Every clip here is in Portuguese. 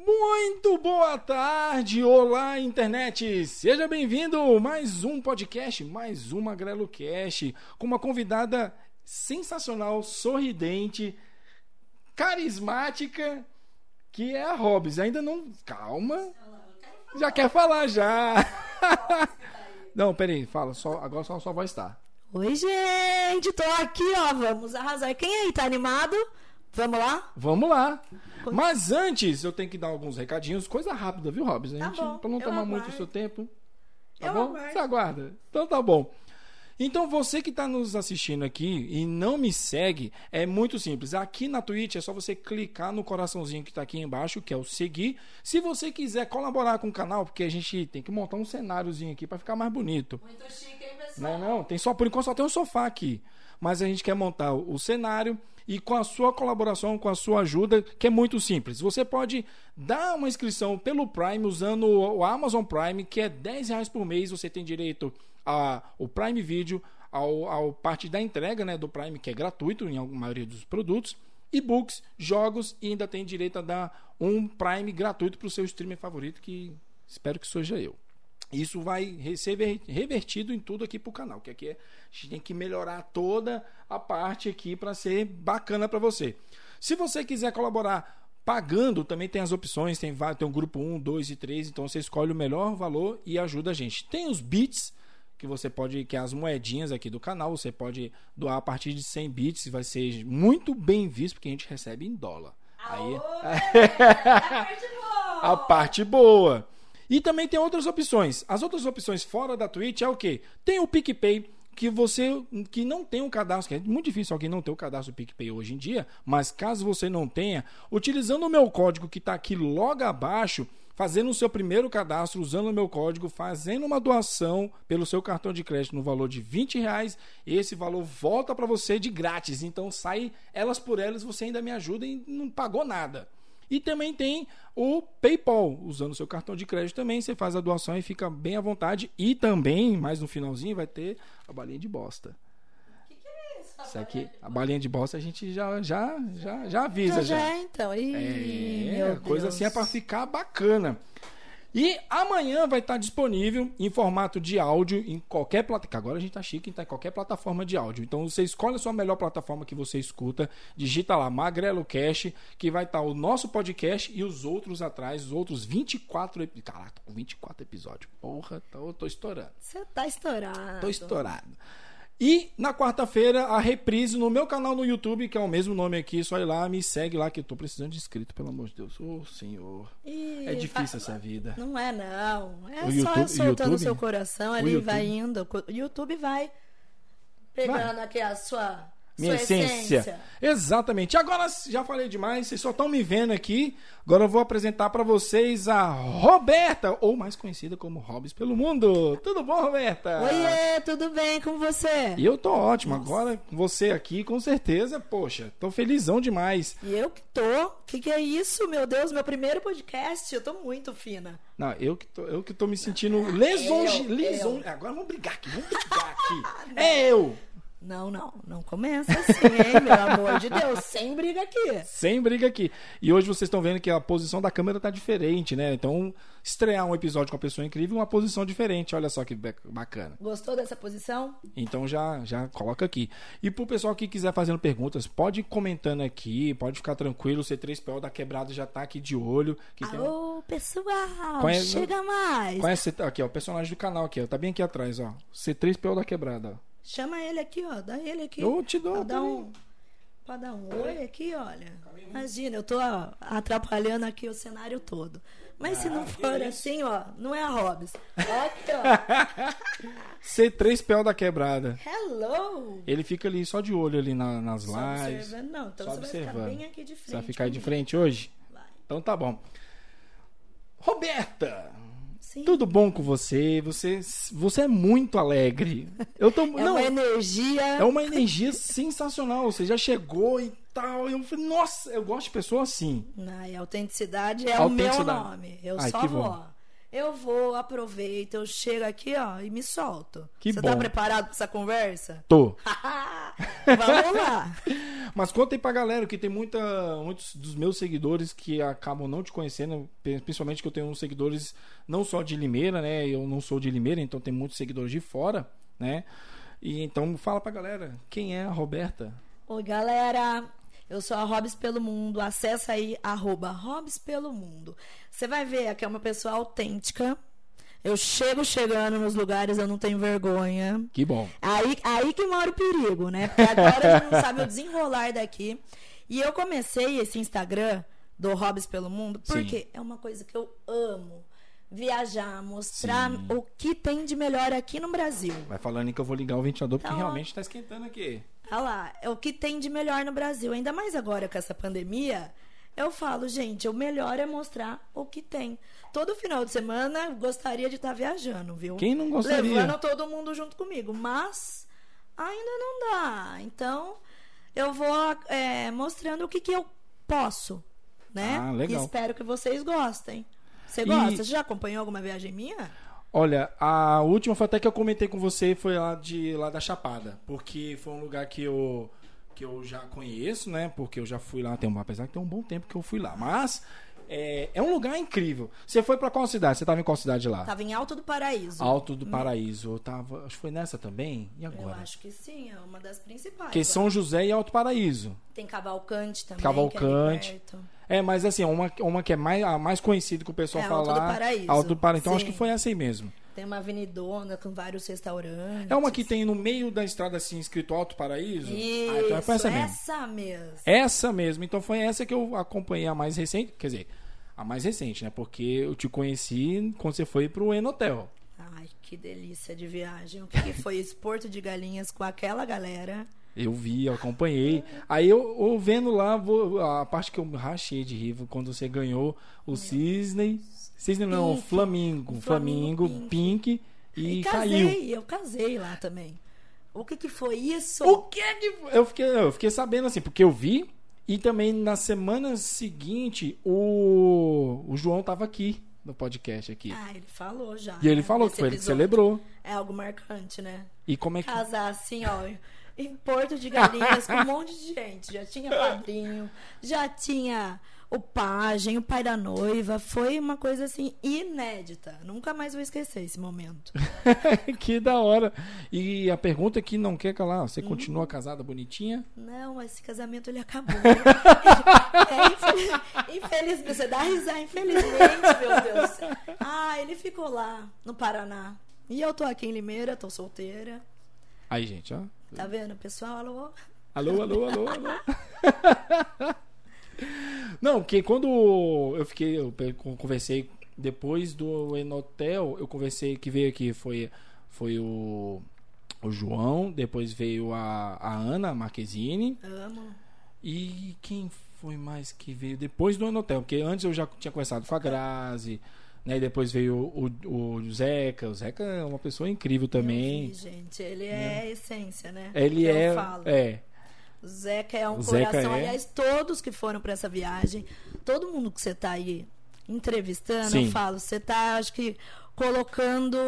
Muito boa tarde, olá internet, seja bem-vindo mais um podcast, mais uma Grelo Cast, com uma convidada sensacional, sorridente, carismática, que é a Hobbs. Ainda não, calma, já quer falar já. Não, peraí, fala, só, agora só sua voz tá. Oi, gente, tô aqui, ó, vamos arrasar. Quem aí tá animado? Vamos lá? Vamos lá. Mas antes, eu tenho que dar alguns recadinhos, coisa rápida, viu, Robson? A Tá gente, bom, pra não eu tomar aguardo. muito o seu tempo. Tá Eu bom? aguardo. Você aguarda. Então tá bom. Então você que está nos assistindo aqui e não me segue, é muito simples. Aqui na Twitch é só você clicar no coraçãozinho que está aqui embaixo, que é o seguir. Se você quiser colaborar com o canal, porque a gente tem que montar um cenáriozinho aqui para ficar mais bonito. Muito chique, hein, pessoal? Não, não, tem só por enquanto só tem um sofá aqui. Mas a gente quer montar o cenário e com a sua colaboração, com a sua ajuda, que é muito simples. Você pode dar uma inscrição pelo Prime usando o Amazon Prime, que é 10 reais por mês. Você tem direito ao Prime Video, ao, ao parte da entrega né, do Prime, que é gratuito em maioria dos produtos, e-books, jogos e ainda tem direito a dar um Prime gratuito para o seu streamer favorito, que espero que seja eu. Isso vai ser ver- revertido em tudo aqui pro canal, que aqui é, a gente tem que melhorar toda a parte aqui para ser bacana para você. Se você quiser colaborar pagando, também tem as opções, tem, tem um grupo 1, 2 e 3, então você escolhe o melhor valor e ajuda a gente. Tem os bits que você pode, que é as moedinhas aqui do canal, você pode doar a partir de 100 bits, vai ser muito bem visto porque a gente recebe em dólar. Aí, a parte boa. E também tem outras opções. As outras opções fora da Twitch é o quê? Tem o PicPay, que você que não tem um cadastro, é muito difícil alguém não ter o cadastro do PicPay hoje em dia, mas caso você não tenha, utilizando o meu código que está aqui logo abaixo, fazendo o seu primeiro cadastro, usando o meu código, fazendo uma doação pelo seu cartão de crédito no valor de 20 reais, esse valor volta para você de grátis. Então sai elas por elas, você ainda me ajuda e não pagou nada. E também tem o PayPal, usando o seu cartão de crédito também, você faz a doação e fica bem à vontade. E também, mais no finalzinho, vai ter a balinha de bosta. que, que é isso? Isso aqui, a balinha de bosta a gente já já já, já avisa Já, já. já, então. Ih, É, coisa Deus. assim é para ficar bacana. E amanhã vai estar disponível em formato de áudio em qualquer plataforma. Agora a gente tá chique, tá em qualquer plataforma de áudio. Então você escolhe a sua melhor plataforma que você escuta, digita lá Magrelo Cash, que vai estar o nosso podcast e os outros atrás, os outros 24 episódios. Caraca, tô com 24 episódios. Porra, tô, tô estourando. Você tá estourado. Tô estourado. E na quarta-feira, a reprise no meu canal no YouTube, que é o mesmo nome aqui, só ir lá, me segue lá, que eu tô precisando de inscrito, pelo amor de Deus. Ô, senhor. Ih, É difícil fa- essa vida. Não é, não. É O só YouTube- soltando YouTube? seu coração ali, vai indo. O YouTube vai pegando aqui a sua, Minha sua essência. Exatamente. Agora já falei demais, vocês só estão me vendo aqui. Agora eu vou apresentar para vocês a Roberta, ou mais conhecida como Hobbs pelo mundo. Tudo bom, Roberta? Oiê, tudo bem com você? E eu tô ótimo. Agora com você aqui, com certeza, poxa, tô felizão demais. E eu que tô. Que que é isso, meu Deus? Meu primeiro podcast. Eu tô muito fina. Não, eu que tô, eu que tô me sentindo lesonje, Eu, lison- Agora vamos brigar aqui, vamos brigar aqui. é eu. Não, não. Não começa assim, hein, meu amor de Deus. Sem briga aqui. Sem briga aqui. E hoje vocês estão vendo que a posição da câmera tá diferente, né? Então, estrear um episódio com uma pessoa incrível, uma posição diferente. Olha só que ba- bacana. Gostou dessa posição? Então já já coloca aqui. E pro pessoal que quiser fazendo perguntas, pode ir comentando aqui, pode ficar tranquilo. O C3PO da quebrada já tá aqui de olho. Que tem- Alô, pessoal. Qual é- Chega mais. Conhece aqui, ó, o personagem do canal aqui, ó. Tá bem aqui atrás, ó. C3PO da quebrada, ó. Chama ele aqui, ó. Dá ele aqui. Eu te dou Pra dar também. um, pra dar um oi aqui, olha. Imagina, eu tô ó, atrapalhando aqui o cenário todo. Mas se não for assim, ó, não é a Hobbs. Aqui, ó. C3PO da quebrada. Hello! Ele fica ali só de olho ali na- nas Só lives. observando, não. Então Só você vai ficar observando. bem aqui de frente. Você vai ficar aí de frente hoje? Vai. Então tá bom. Roberta, Sim. tudo bom com você? Você, você é muito alegre. Eu tô, É não, uma energia. é uma energia sensacional. Você já chegou e tal. Eu falei, nossa, eu gosto de pessoa assim. Ai, autenticidade é o meu Autenticidade. nome. Eu Ai, só vou. bom. Eu vou, aproveito, eu chego aqui, ó, e me solto. Que Você bom. tá preparado pra essa conversa? Tô. Vamos lá. Mas conta aí pra galera que tem muita, muitos dos meus seguidores que acabam não te conhecendo, principalmente que eu tenho uns seguidores não só de Limeira, né? Eu não sou de Limeira, então tem muitos seguidores de fora, né? E então fala pra galera, quem é a Roberta? Oi, galera. Eu sou a Robs pelo Mundo. Acesse aí, arroba Robs pelo Mundo. Você vai ver que é uma pessoa autêntica. Eu chego chegando nos lugares, eu não tenho vergonha. Que bom. Aí, aí que mora o perigo, né? Porque agora a gente não sabe o desenrolar daqui. E eu comecei esse Instagram do Hobbs pelo Mundo porque Sim. é uma coisa que eu amo. Viajar, mostrar Sim. o que tem de melhor aqui no Brasil. Vai falando que eu vou ligar o ventilador porque então, realmente está esquentando aqui. Olha lá, é o que tem de melhor no Brasil. Ainda mais agora com essa pandemia. Eu falo, gente, o melhor é mostrar o que tem. Todo final de semana gostaria de estar viajando, viu? Quem não gostaria? Levando todo mundo junto comigo. Mas ainda não dá. Então, eu vou é, mostrando o que, que eu posso, né? Ah, legal. E espero que vocês gostem. Você gosta? E... Você já acompanhou alguma viagem minha? Olha, a última foi até que eu comentei com você, foi lá de lá da Chapada, porque foi um lugar que eu que eu já conheço, né? Porque eu já fui lá, tem um, apesar que tem um bom tempo que eu fui lá, mas é, é um lugar incrível. Você foi para qual cidade? Você tava em qual cidade lá? Tava em Alto do Paraíso. Alto do Paraíso. Eu tava, acho que foi nessa também. E agora? Eu acho que sim, é uma das principais. Que São José e Alto Paraíso. Tem Cavalcante também. Cavalcante. É, é, mas assim, uma, uma que é mais, a mais conhecida que o pessoal é, fala. Alto do Paraíso. Alto do Paraíso. Então Sim. acho que foi essa aí mesmo. Tem uma avenidona com vários restaurantes. É uma que tem no meio da estrada assim, escrito Alto Paraíso? Isso, ah, então foi essa mesmo. Essa mesmo. Essa mesmo. Então foi essa que eu acompanhei a mais recente. Quer dizer, a mais recente, né? Porque eu te conheci quando você foi pro Enotel. Ai, que delícia de viagem. O que, que foi esse Porto de Galinhas com aquela galera? Eu vi, eu acompanhei. Aí eu, eu vendo lá, vou, a parte que eu rachei de rir quando você ganhou o Cisne. Cisne não, Pink. Flamingo. Flamingo, Pink, Pink e, e casei, caiu. Eu casei lá também. O que que foi isso? O que que foi? Eu fiquei, eu fiquei sabendo assim, porque eu vi e também na semana seguinte o, o João tava aqui no podcast aqui. Ah, ele falou já. E ele falou que foi ele que celebrou. É algo marcante, né? E como é que. Casar assim, ó em Porto de Galinhas com um monte de gente. Já tinha padrinho, já tinha o pajem, o pai da noiva. Foi uma coisa assim inédita. Nunca mais vou esquecer esse momento. que da hora. E a pergunta que não quer calar, você hum. continua casada bonitinha? Não, esse casamento ele acabou. é, infelizmente, você dá risada, infelizmente, meu Deus. Ah, ele ficou lá no Paraná. E eu tô aqui em Limeira, tô solteira. Aí, gente, ó. Tá vendo, pessoal? Alô? Alô, alô, alô, alô. Não, porque quando eu fiquei, eu conversei depois do Enotel, eu conversei que veio aqui foi foi o o João, depois veio a, a Ana Marquezine. Amo. E quem foi mais que veio depois do Enotel? Porque antes eu já tinha conversado com a Grazi. Né? E depois veio o, o, o, Zeca. O Zeca é uma pessoa incrível também. Vi, gente, ele é né? a essência, né? Ele que é. É. O Zeca é um coração. É... Aliás, todos que foram para essa viagem, todo mundo que você está aí entrevistando, Sim. eu falo, você está, acho que, colocando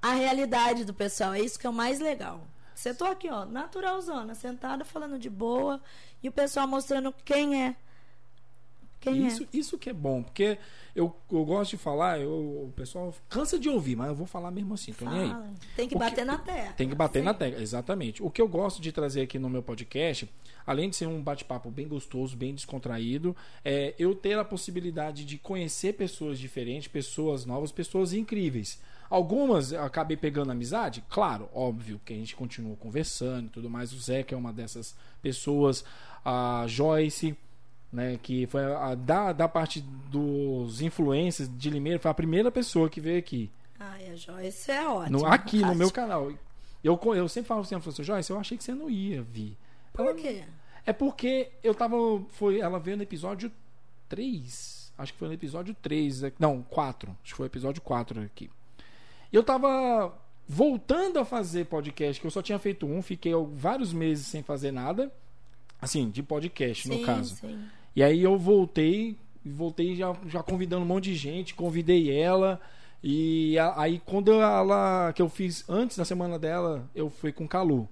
a realidade do pessoal. É isso que é o mais legal. Você tô aqui, ó, naturalzona, sentada, falando de boa, e o pessoal mostrando quem é. Quem isso, é. isso que é bom, porque eu, eu gosto de falar, eu, o pessoal cansa de ouvir, mas eu vou falar mesmo assim, tô nem aí. Tem que o bater que, na tecla. Tem que bater Sim. na tecla, exatamente. O que eu gosto de trazer aqui no meu podcast, além de ser um bate-papo bem gostoso, bem descontraído, é eu ter a possibilidade de conhecer pessoas diferentes, pessoas novas, pessoas incríveis. Algumas acabei pegando amizade, claro, óbvio, que a gente continua conversando e tudo mais. O Zé, que é uma dessas pessoas, a Joyce, né, que foi a, da, da parte dos influencers de Limeira, foi a primeira pessoa que veio aqui. Ai, a Joyce é ótima. No, aqui no meu canal. Eu, eu sempre falo assim, professor Joyce, eu achei que você não ia vir. Por ela, quê? É porque eu tava. Foi, ela veio no episódio 3. Acho que foi no episódio 3. Não, 4. Acho que foi o episódio 4 aqui. Eu tava voltando a fazer podcast, que eu só tinha feito um, fiquei vários meses sem fazer nada. Assim, de podcast, sim, no caso. Sim. E aí eu voltei, voltei já, já convidando um monte de gente, convidei ela. E a, aí quando ela. que eu fiz antes da semana dela, eu fui com Calu.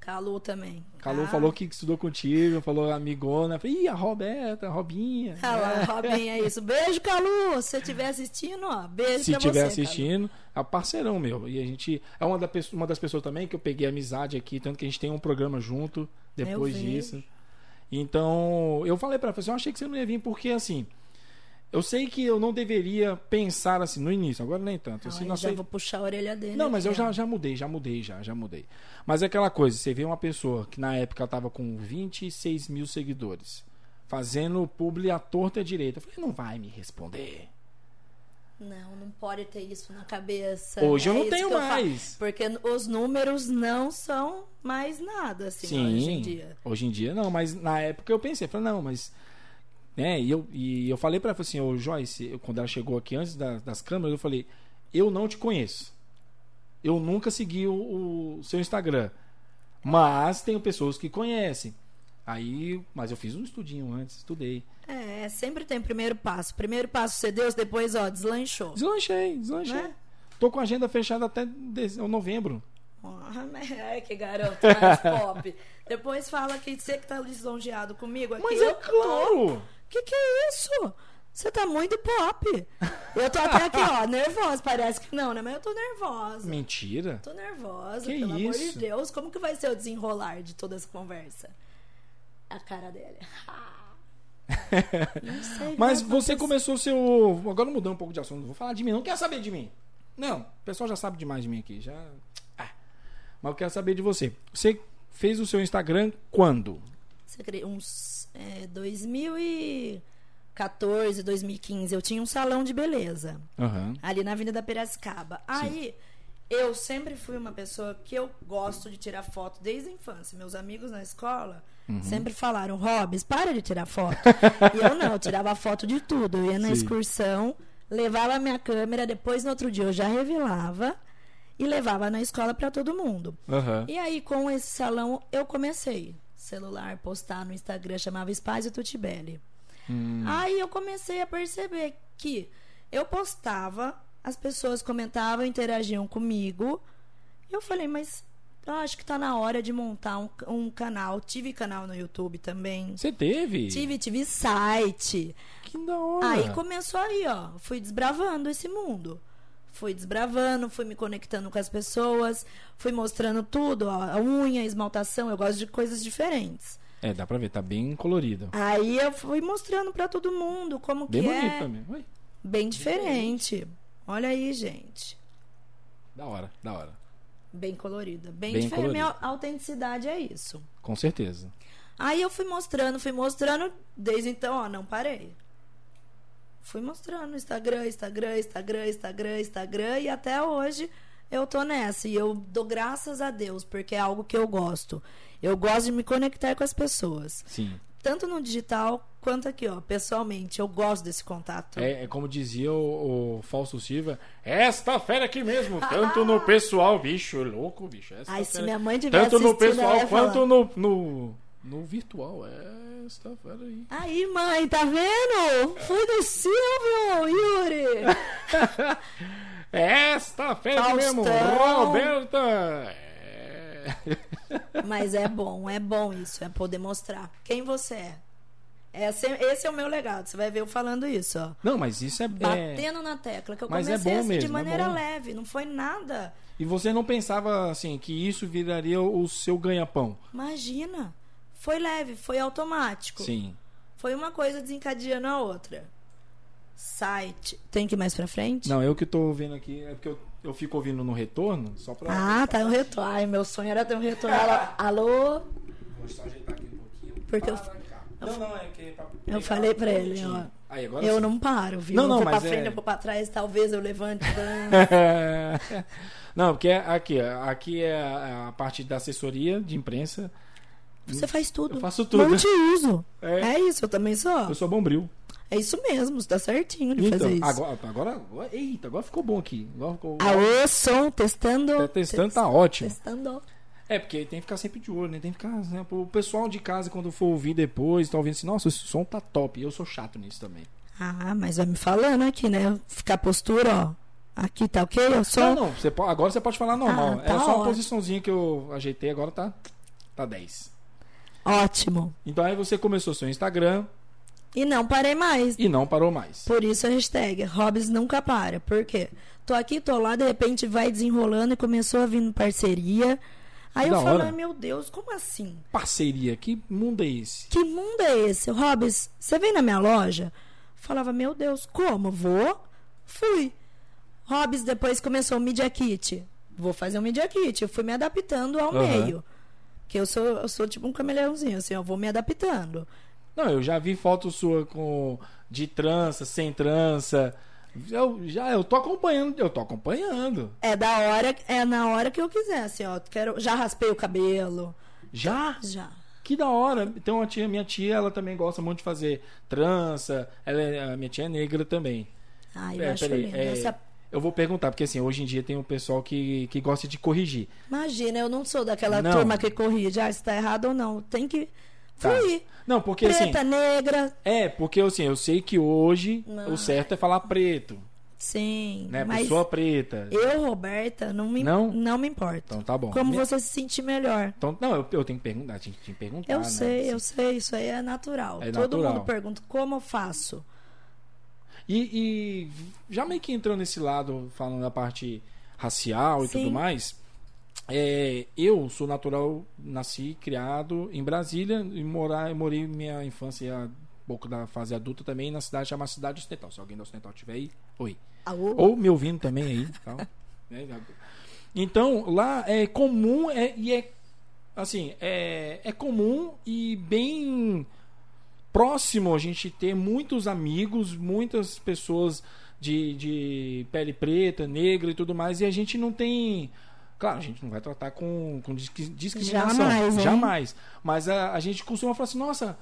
Calu também. Calu ah. falou que estudou contigo, falou amigona. Falei, Ih, a Roberta, a Robinha. Ah lá, é. Robinha, é isso. Beijo, Calu. Se você estiver assistindo, ó, beijo Se estiver assistindo, Calu. é parceirão meu. E a gente. É uma, da, uma das pessoas também que eu peguei amizade aqui, tanto que a gente tem um programa junto depois disso. Então, eu falei pra ela, assim, eu achei que você não ia vir, porque assim. Eu sei que eu não deveria pensar assim no início, agora nem tanto. Assim, não, eu já vou puxar a orelha dele. Não, mas eu já, já mudei, já mudei, já, já mudei. Mas é aquela coisa, você vê uma pessoa que na época estava com 26 mil seguidores, fazendo publi à torta e à direita. Eu falei, não vai me responder. Não, não pode ter isso na cabeça. Hoje é eu não tenho mais. Porque os números não são mais nada, assim, Sim, hoje em dia. Hoje em dia não, mas na época eu pensei, falei, não, mas né? E eu, e eu falei para ela assim, ô Joyce, quando ela chegou aqui antes das, das câmeras, eu falei, eu não te conheço. Eu nunca segui o, o, seu Instagram. Mas tenho pessoas que conhecem. Aí, mas eu fiz um estudinho antes, estudei. É, sempre tem primeiro passo. Primeiro passo ser Deus, depois, ó, deslanchou. Deslanchei, deslanchei. Né? Tô com a agenda fechada até novembro. Ai, que garoto mais pop. Depois fala que você que tá lisonjeado comigo aqui. Mas é claro! Tô... Que que é isso? Você tá muito pop. Eu tô até aqui, ó, nervosa. Parece que não, né? Mas eu tô nervosa. Mentira. Tô nervosa, que pelo isso? amor de Deus. Como que vai ser o desenrolar de toda essa conversa? A cara dele. Mas você começou seu. Agora mudando um pouco de assunto. Vou falar de mim. Não quer saber de mim. Não, o pessoal já sabe demais de mim aqui. Já. Ah. Mas eu quero saber de você. Você fez o seu Instagram quando? Uns é, 2014, 2015. Eu tinha um salão de beleza uhum. ali na Avenida Piracicaba. Aí eu sempre fui uma pessoa que eu gosto de tirar foto desde a infância. Meus amigos na escola uhum. sempre falaram: Robes, para de tirar foto. e eu não, eu tirava foto de tudo. Eu ia na Sim. excursão, levava a minha câmera, depois no outro dia eu já revelava e levava na escola para todo mundo. Uhum. E aí, com esse salão, eu comecei celular postar no Instagram, chamava Espásio Tutibelli. Hum. Aí eu comecei a perceber que eu postava, as pessoas comentavam, interagiam comigo. Eu falei, mas eu acho que tá na hora de montar um, um canal. Tive canal no YouTube também. Você teve? Tive, tive site. Que da hora. Aí começou aí, ó. Fui desbravando esse mundo fui desbravando, fui me conectando com as pessoas, fui mostrando tudo, ó, a unha, a esmaltação, eu gosto de coisas diferentes. É, dá pra ver, tá bem colorido. Aí eu fui mostrando para todo mundo como bem que bonito é. também. Oi. Bem diferente. Olha aí, gente. Da hora, da hora. Bem colorida. Bem, bem diferente. Minha autenticidade é isso. Com certeza. Aí eu fui mostrando, fui mostrando. Desde então, ó, não parei fui mostrando Instagram, Instagram, Instagram, Instagram, Instagram e até hoje eu tô nessa e eu dou graças a Deus porque é algo que eu gosto. Eu gosto de me conectar com as pessoas. Sim. Tanto no digital quanto aqui, ó, pessoalmente. Eu gosto desse contato. É, é como dizia o, o Falso Silva, esta fera aqui mesmo, tanto no pessoal, bicho, louco, bicho. Ai, se minha mãe tivesse Tanto no pessoal quanto no, no, no virtual, é essa tá aí. Aí, mãe, tá vendo? Foi do Silvio, Yuri. Esta fera mesmo, Roberta. É. Mas é bom, é bom isso, é poder mostrar quem você é. Esse, esse, é o meu legado. Você vai ver eu falando isso, ó. Não, mas isso é batendo na tecla que eu mas comecei é assim, mesmo, de maneira é leve, não foi nada. E você não pensava assim que isso viraria o seu ganha-pão? Imagina. Foi leve, foi automático. Sim. Foi uma coisa desencadeando a outra. Site. Tem que ir mais pra frente? Não, eu que tô ouvindo aqui. É porque eu, eu fico ouvindo no retorno, só pra. Ah, tá no retorno. Ai, meu sonho era ter um retorno. Alô? Vou só ajeitar aqui um pouquinho. Porque eu. Não, não, é que. Eu falei pra ele, ó. Aí, agora eu sim. não paro, viu? Não, não, eu vou mas pra frente, é... eu vou pra trás, talvez eu levante. não, porque aqui, aqui é a parte da assessoria de imprensa. Você faz tudo. Eu faço tudo. Multiuso. É. é isso, eu também sou. Eu sou bombril. É isso mesmo, você tá certinho de então, fazer isso. Agora, agora, eita, agora ficou bom aqui. Agora ficou... Alô, som, testando. Tá testando, tá ótimo. Testando. É, porque tem que ficar sempre de olho, né? Tem que ficar. Né? O pessoal de casa, quando for ouvir depois, tá ouvindo assim, nossa, esse som tá top. Eu sou chato nisso também. Ah, mas vai me falando aqui, né? Ficar postura, ó. Aqui tá ok? Eu sou. Não, não. Você pode, agora você pode falar normal. Ah, tá é só uma posiçãozinha que eu ajeitei, agora tá. Tá 10. Ótimo. Então aí você começou seu Instagram. E não parei mais. E não parou mais. Por isso a hashtag Hobbs nunca para. Por quê? Tô aqui, tô lá, de repente vai desenrolando e começou a vir parceria. Aí da eu falo, meu Deus, como assim? Parceria, que mundo é esse? Que mundo é esse? Hobbs, você vem na minha loja? Falava, meu Deus, como? Vou? Fui. Hobbs depois começou o Media Kit. Vou fazer um Media Kit. Eu fui me adaptando ao uhum. meio. Que eu sou, eu sou tipo um camaleãozinho, assim, eu vou me adaptando. Não, eu já vi foto sua com de trança, sem trança. Eu já eu tô acompanhando, eu tô acompanhando. É da hora, é na hora que eu quiser, assim, ó, quero, já raspei o cabelo. Já? Já. Que da hora. Então a tia, minha tia, ela também gosta muito de fazer trança. Ela é, a minha tia é negra também. Ah, eu é, acho peraí, lindo. É, Essa... Eu vou perguntar, porque assim, hoje em dia tem um pessoal que, que gosta de corrigir. Imagina, eu não sou daquela não. turma que corrige, ah, se tá errado ou não. Tem que Tá. Fluir. Não, porque Preta, assim. negra. É, porque assim, eu sei que hoje não. o certo é falar preto. Sim. Né? Mas Pessoa preta. Eu, Roberta, não me, não? não me importa. Então tá bom. Como Minha... você se sentir melhor. Então, não, eu, eu tenho que perguntar, tinha que perguntar. Eu né? sei, eu sei, isso aí é natural. É Todo natural. mundo pergunta como eu faço. E, e, já meio que entrou nesse lado, falando da parte racial e Sim. tudo mais. É, eu sou natural, nasci, criado em Brasília e morar, morei minha infância um pouco da fase adulta também na cidade chamada Cidade Ocidental. Se alguém da Ocidental tiver aí, oi. Alô? Ou me ouvindo também aí. Tal. É, então, lá é comum é, e é assim, é, é comum e bem próximo a gente ter muitos amigos, muitas pessoas de, de pele preta, negra e tudo mais, e a gente não tem Claro, a gente não vai tratar com, com discriminação. Jamais. Jamais. Mas a, a gente costuma falar assim, nossa,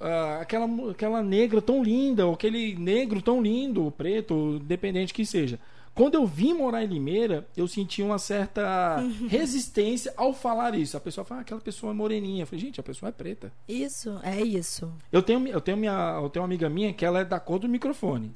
uh, aquela, aquela negra tão linda, ou aquele negro tão lindo, preto, dependente que seja. Quando eu vim morar em Limeira, eu senti uma certa resistência ao falar isso. A pessoa fala, ah, aquela pessoa é moreninha. Eu falei, gente, a pessoa é preta. Isso, é isso. Eu tenho, eu tenho, minha, eu tenho uma amiga minha que ela é da cor do microfone.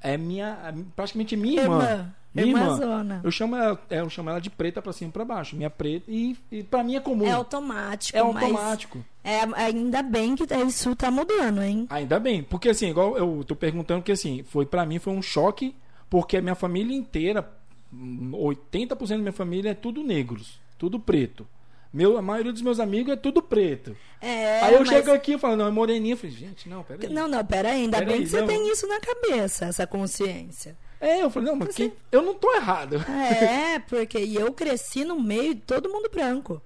É minha, praticamente minha irmã. irmã. Minha irmã, zona. eu chamo ela, é, eu chamo ela de preta para cima e para baixo. Minha preta e, e para mim é comum. É automático. É automático. É, ainda bem que isso tá mudando, hein? Ainda bem, porque assim, igual eu tô perguntando que assim, foi para mim foi um choque, porque a minha família inteira, 80% da minha família é tudo negros, tudo preto. Meu, a maioria dos meus amigos é tudo preto. É, aí eu mas... chego aqui e falo, não, é moreninha. Eu falei, gente, não, peraí. Não, não, peraí, ainda pera bem aí, que você não. tem isso na cabeça, essa consciência. É, eu falei, não, mas você... eu não tô errado. É, porque eu cresci no meio de todo mundo branco.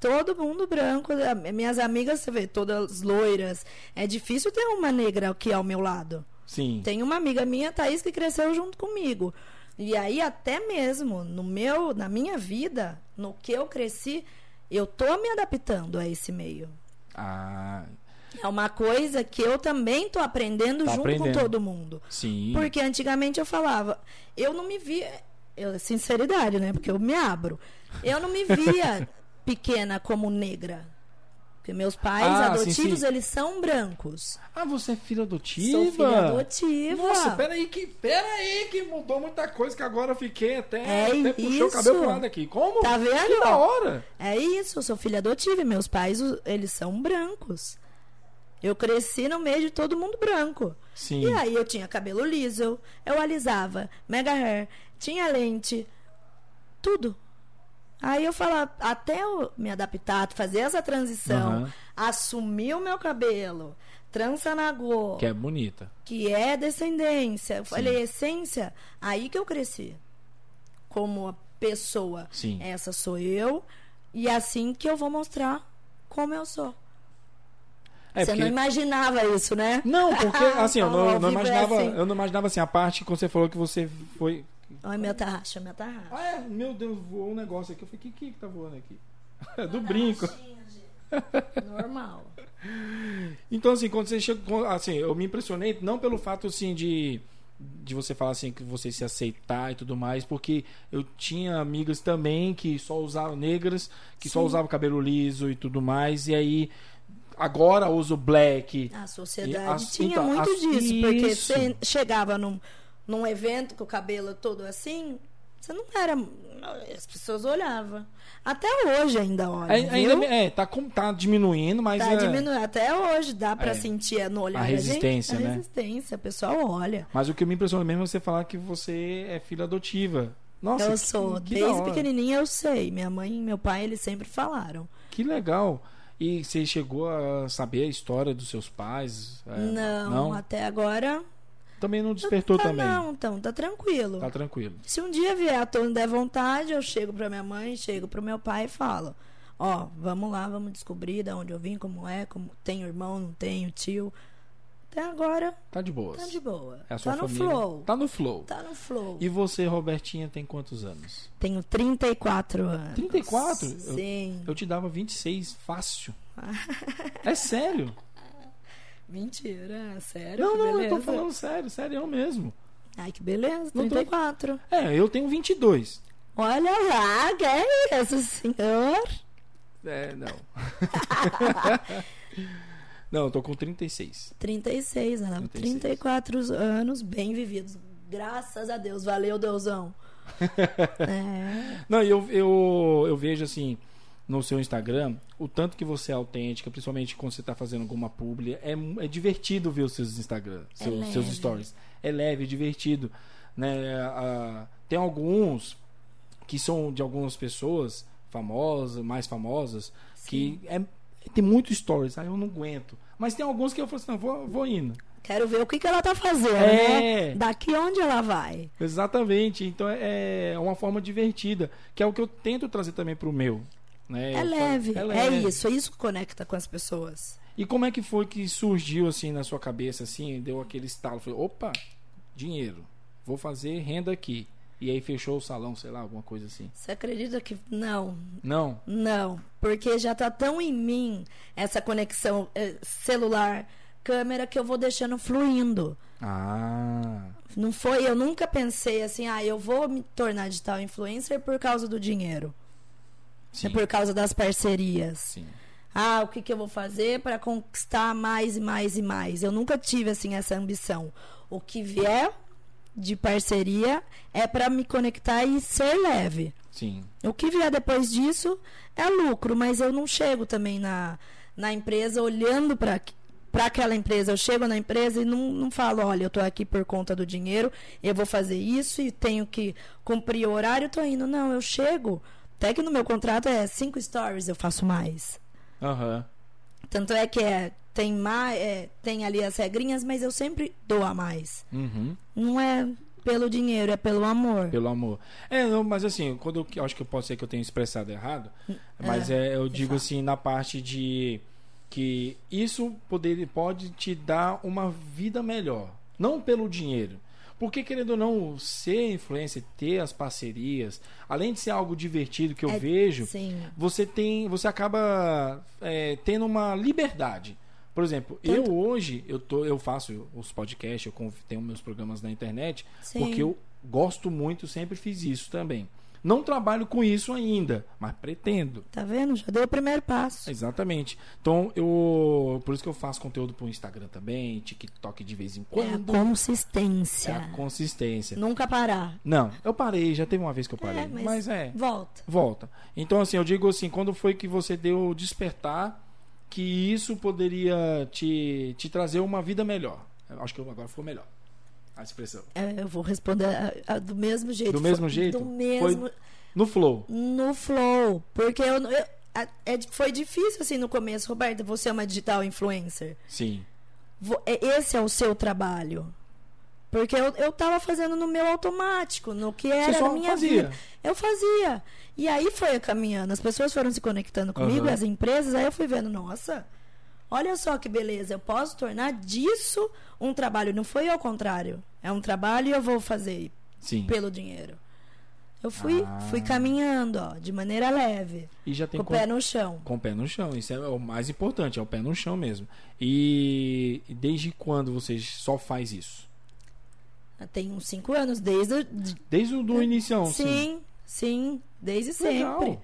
Todo mundo branco. Minhas amigas, você vê, todas loiras. É difícil ter uma negra aqui ao meu lado. Sim. Tem uma amiga minha, Thaís, que cresceu junto comigo. E aí, até mesmo no meu, na minha vida, no que eu cresci, eu tô me adaptando a esse meio. Ah, é uma coisa que eu também tô aprendendo tá junto aprendendo. com todo mundo. Sim. Porque antigamente eu falava, eu não me via, eu, sinceridade, né? Porque eu me abro. Eu não me via pequena como negra. Porque meus pais ah, adotivos, sim, sim. eles são brancos. Ah, você é filha adotiva? Sou filha adotiva. Nossa, peraí que, peraí que mudou muita coisa que agora eu fiquei até, é até puxou o cabelo pro lado aqui. Como? Tá vendo? Que da hora. É isso, eu sou filha adotiva e meus pais, eles são brancos. Eu cresci no meio de todo mundo branco. Sim. E aí eu tinha cabelo liso, eu alisava, mega hair, tinha lente, tudo. Aí eu falava, até eu me adaptar, fazer essa transição, uhum. assumir o meu cabelo, trança na go, que é bonita, que é descendência. Eu falei, essência, aí que eu cresci. Como pessoa. Sim. Essa sou eu. E é assim que eu vou mostrar como eu sou. É, você porque... não imaginava isso, né? Não, porque assim, eu não, não imaginava, assim. eu não imaginava assim a parte que você falou que você foi. Olha meu tarraxa, meu tarraxa. Ah, é? Meu Deus, voou um negócio aqui. Eu falei, o que, que tá voando aqui? É do brinco. Normal. Então, assim, quando você chegou. Assim, eu me impressionei, não pelo fato assim de de você falar assim que você se aceitar e tudo mais, porque eu tinha amigas também que só usavam negras, que Sim. só usavam cabelo liso e tudo mais, e aí agora uso black. A sociedade tinha então, muito disso, porque você chegava num, num evento com o cabelo todo assim, Você não era. As pessoas olhavam. Até hoje ainda olha. É, ainda, é, tá, tá diminuindo, mas. Tá é... diminuindo. Até hoje dá pra é. sentir no olhar. A resistência, a gente, né? A resistência, o pessoal olha. Mas o que me impressiona mesmo é você falar que você é filha adotiva. Nossa, eu sou. Que, que Desde pequenininha eu sei. Minha mãe e meu pai, eles sempre falaram. Que legal. E você chegou a saber a história dos seus pais? É, não, não, até agora. Também não despertou tá, também? Não, então, tá tranquilo. Tá tranquilo. Se um dia vier a tona der vontade, eu chego pra minha mãe, chego pro meu pai e falo: Ó, vamos lá, vamos descobrir de onde eu vim, como é, como tenho irmão, não tenho, tio. Até agora. Tá de boa. Tá de boa. É tá família. no flow. Tá no flow. Tá no flow. E você, Robertinha, tem quantos anos? Tenho 34 anos. 34? Sim. Eu, eu te dava 26 fácil. é sério? Mentira, sério? Não, não, beleza. eu tô falando sério, sério mesmo. Ai, que beleza, 34. Tô... É, eu tenho 22. Olha lá, que é isso, senhor? É, não. Não, eu tô com 36. 36, né? 36. 34 anos bem vividos. Graças a Deus. Valeu, Deusão. é. Não, eu, eu, eu vejo assim no seu Instagram o tanto que você é autêntica, principalmente quando você está fazendo alguma publi. É, é divertido ver os seus Instagram, é seus, seus stories. É leve, é divertido. Né? Ah, tem alguns que são de algumas pessoas famosas, mais famosas, Sim. que é tem muitos stories, aí eu não aguento. Mas tem alguns que eu falo assim, não, vou, vou indo. Quero ver o que, que ela tá fazendo, é... né? Daqui onde ela vai. Exatamente. Então é, é uma forma divertida, que é o que eu tento trazer também pro meu. Né? É, leve. é leve. É isso, é isso que conecta com as pessoas. E como é que foi que surgiu assim na sua cabeça, assim, deu aquele estalo? Falei, opa, dinheiro, vou fazer renda aqui. E aí fechou o salão, sei lá, alguma coisa assim. Você acredita que não? Não. Não, porque já tá tão em mim essa conexão eh, celular, câmera que eu vou deixando fluindo. Ah. Não foi, eu nunca pensei assim, ah, eu vou me tornar digital influencer por causa do dinheiro. Sim. É por causa das parcerias. Sim. Ah, o que, que eu vou fazer para conquistar mais e mais e mais? Eu nunca tive assim essa ambição. O que vier de parceria é para me conectar e ser leve. Sim. O que vier depois disso é lucro, mas eu não chego também na, na empresa olhando para para aquela empresa. Eu chego na empresa e não, não falo, olha, eu estou aqui por conta do dinheiro, eu vou fazer isso e tenho que cumprir o horário, estou indo. Não, eu chego. Até que no meu contrato é cinco stories, eu faço mais. Uhum. Tanto é que é tem mais, é, tem ali as regrinhas, mas eu sempre dou a mais. Uhum. Não é pelo dinheiro, é pelo amor. Pelo amor. É, não, mas assim, quando eu acho que pode ser que eu tenha expressado errado, mas é, é eu digo assim na parte de que isso poder, pode te dar uma vida melhor, não pelo dinheiro. Porque, querendo ou não, ser influencer, ter as parcerias, além de ser algo divertido que eu é, vejo, sim. você tem. Você acaba é, tendo uma liberdade. Por exemplo, Tanto... eu hoje eu tô, eu faço os podcasts, eu tenho meus programas na internet, Sim. porque eu gosto muito, sempre fiz isso também. Não trabalho com isso ainda, mas pretendo. Tá vendo? Já deu o primeiro passo. Exatamente. Então, eu. Por isso que eu faço conteúdo pro Instagram também, TikTok de vez em quando. É a consistência. É a consistência. Nunca parar. Não, eu parei, já teve uma vez que eu parei. É, mas, mas é. Volta. Volta. Então, assim, eu digo assim, quando foi que você deu despertar que isso poderia te, te trazer uma vida melhor. Eu acho que agora ficou melhor a expressão. É, eu vou responder a, a, do mesmo jeito. Do mesmo foi, jeito? Do mesmo. Foi no flow. No flow. Porque eu, eu é, foi difícil assim no começo, Roberto. Você é uma digital influencer. Sim. É, esse é o seu trabalho. Porque eu, eu tava fazendo no meu automático, no que era a minha fazia. vida. Eu fazia. E aí foi caminhando. As pessoas foram se conectando comigo, uhum. as empresas, aí eu fui vendo, nossa, olha só que beleza, eu posso tornar disso um trabalho. Não foi ao contrário. É um trabalho e eu vou fazer Sim. pelo dinheiro. Eu fui, ah. fui caminhando, ó, de maneira leve. E já tem com o pé no chão. Com o pé no chão. Isso é o mais importante, é o pé no chão mesmo. E desde quando você só faz isso? Tem uns cinco anos, desde... Desde o do início, sim. Sim, sim desde Legal. sempre.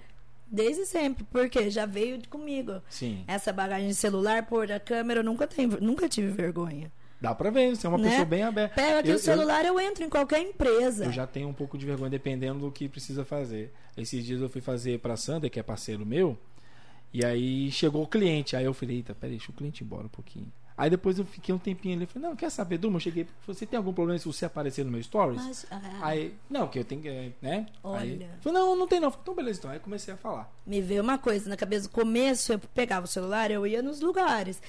Desde sempre, porque já veio comigo. Sim. Essa bagagem de celular, por a câmera, eu nunca, tenho, nunca tive vergonha. Dá pra ver, você é uma né? pessoa bem aberta. Pega aqui eu, o celular, eu, eu, entro em qualquer empresa. Eu já tenho um pouco de vergonha, dependendo do que precisa fazer. Esses dias eu fui fazer pra Sander, que é parceiro meu, e aí chegou o cliente. Aí eu falei, eita, peraí, deixa o cliente embora um pouquinho. Aí depois eu fiquei um tempinho ali, falei, não, quer saber, Duma? Eu cheguei, você tem algum problema se você aparecer no meu stories? Mas, ah, aí, não, que eu tenho que, né? Olha. Aí, falei, não, não tem não. Então, beleza, então. Aí comecei a falar. Me veio uma coisa na cabeça, no começo eu pegava o celular, eu ia nos lugares.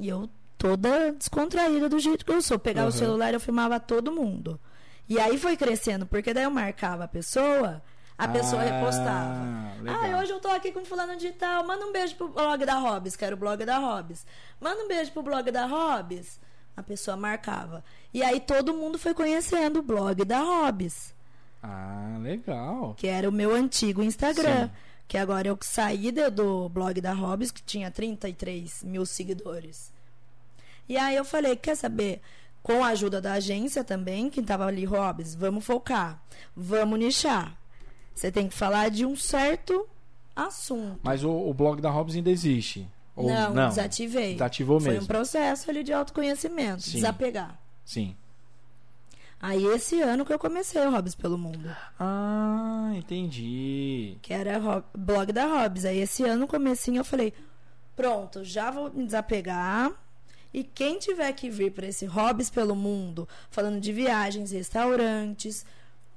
E eu toda descontraída do jeito que eu sou. Pegava uhum. o celular, eu filmava todo mundo. E aí foi crescendo, porque daí eu marcava a pessoa, a ah, pessoa repostava. Legal. Ah, hoje eu tô aqui com fulano digital, manda um beijo pro blog da Hobbs, que era o blog da Hobbs. Manda um beijo pro blog da Hobbs. A pessoa marcava. E aí todo mundo foi conhecendo o blog da Hobbs. Ah, legal. Que era o meu antigo Instagram. Sim. Que agora eu saí do blog da Hobbs, que tinha 33 mil seguidores. E aí eu falei, quer saber? Com a ajuda da agência também, que estava ali, Hobbs, vamos focar, vamos nichar. Você tem que falar de um certo assunto. Mas o, o blog da Hobbs ainda existe? Ou não, não, desativei. Desativou mesmo. Foi um processo ali de autoconhecimento, Sim. desapegar. Sim. Aí esse ano que eu comecei o Hobbs pelo Mundo. Ah, entendi. Que era o blog da Hobbs. Aí esse ano, no comecinho, eu falei, pronto, já vou me desapegar e quem tiver que vir para esse Hobbies pelo Mundo, falando de viagens, restaurantes,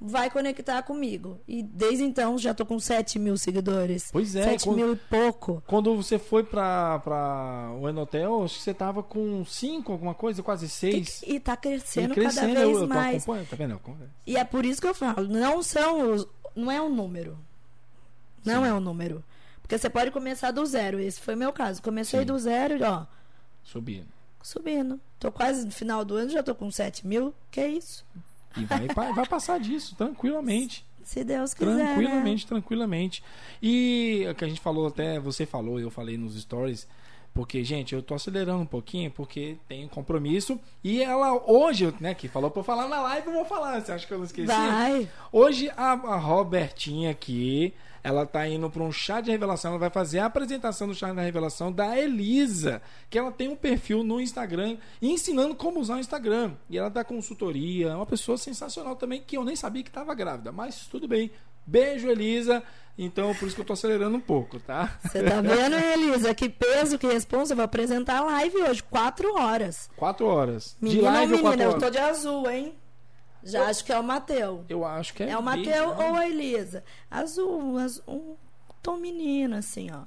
vai conectar comigo. E desde então já tô com 7 mil seguidores. Pois é. 7 quando, mil e pouco. Quando você foi para o Enotel, acho que você tava com 5, alguma coisa, quase 6. E tá crescendo, crescendo cada vez eu, eu mais. Tá vendo? E é por isso que eu falo, não são os, não é um número. Não Sim. é um número. Porque você pode começar do zero. Esse foi meu caso. Comecei Sim. do zero, ó. Subindo subindo. Tô quase no final do ano, já tô com 7 mil. Que é isso? E vai, vai passar disso, tranquilamente. Se Deus quiser. Né? Tranquilamente, né? tranquilamente. E o que a gente falou até, você falou, eu falei nos stories. Porque, gente, eu tô acelerando um pouquinho porque tem compromisso. E ela hoje, né, que falou pra eu falar na live, eu vou falar. Você acha que eu não esqueci? Vai. Hoje a, a Robertinha aqui ela está indo para um chá de revelação, ela vai fazer a apresentação do chá da revelação da Elisa, que ela tem um perfil no Instagram ensinando como usar o Instagram. E ela dá consultoria, é uma pessoa sensacional também, que eu nem sabia que estava grávida, mas tudo bem. Beijo, Elisa. Então, por isso que eu tô acelerando um pouco, tá? Você tá vendo, Elisa? Que peso, que responsa. Eu vou apresentar a live hoje, quatro horas. Quatro horas. Menina de live ou menina, eu tô de azul, hein? Já eu, acho que é o Mateu. Eu acho que é. É o Mateu ou a Elisa. Azul, azul, um tom menino, assim, ó.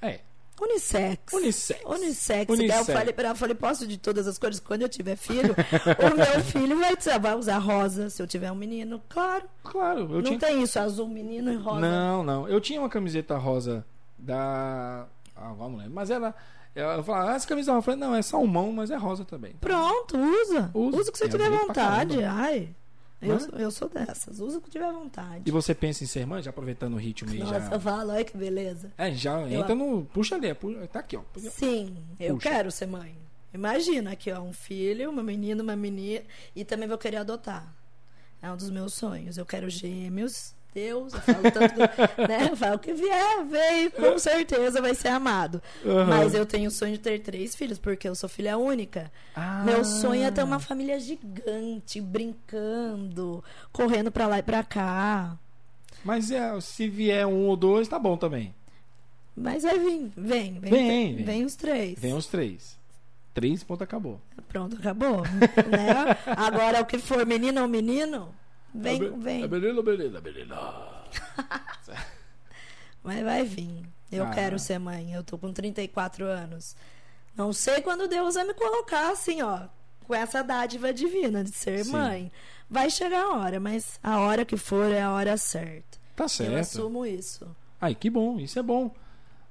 É. Unissex. Unissex. Unissex. Unissex. Eu falei ela, falei, posso de todas as cores. Quando eu tiver filho, o meu filho vai, vai usar rosa. Se eu tiver um menino, claro. Claro. não tinha... tem isso, azul, menino e rosa. Não, não. Eu tinha uma camiseta rosa da. Ah, vamos lembrar. Mas ela. Eu falava, ah, essa camisa. Eu falei, não, é salmão, mas é rosa também. Pronto, usa. Usa, usa o que você é, tiver vontade. Ai. Eu, eu sou dessas, usa o que tiver vontade. E você pensa em ser mãe, já aproveitando o ritmo aí? Nossa, já... eu falo, olha que beleza. É, já eu... entra no. Puxa ali, puxa, tá aqui, ó. Sim, eu quero ser mãe. Imagina aqui, ó, um filho, uma menina, uma menina. E também vou querer adotar. É um dos meus sonhos. Eu quero gêmeos Deus, eu falo tanto, né? Eu falo que vier, veio, com certeza vai ser amado. Uhum. Mas eu tenho o sonho de ter três filhos, porque eu sou filha única. Ah. Meu sonho é ter uma família gigante, brincando, correndo pra lá e pra cá. Mas é, se vier um ou dois, tá bom também. Mas vai vir, vem, vem, vem, vem, vem os três. Vem os três. Três, ponto, acabou. Pronto, acabou. né? Agora, o que for menino ou menino, Vem, é vem. É menino, menina, menina. Mas vai vir. Eu ah. quero ser mãe. Eu tô com 34 anos. Não sei quando Deus vai me colocar assim, ó, com essa dádiva divina de ser Sim. mãe. Vai chegar a hora, mas a hora que for é a hora certa. Tá certo. Eu assumo isso. Ai, que bom, isso é bom.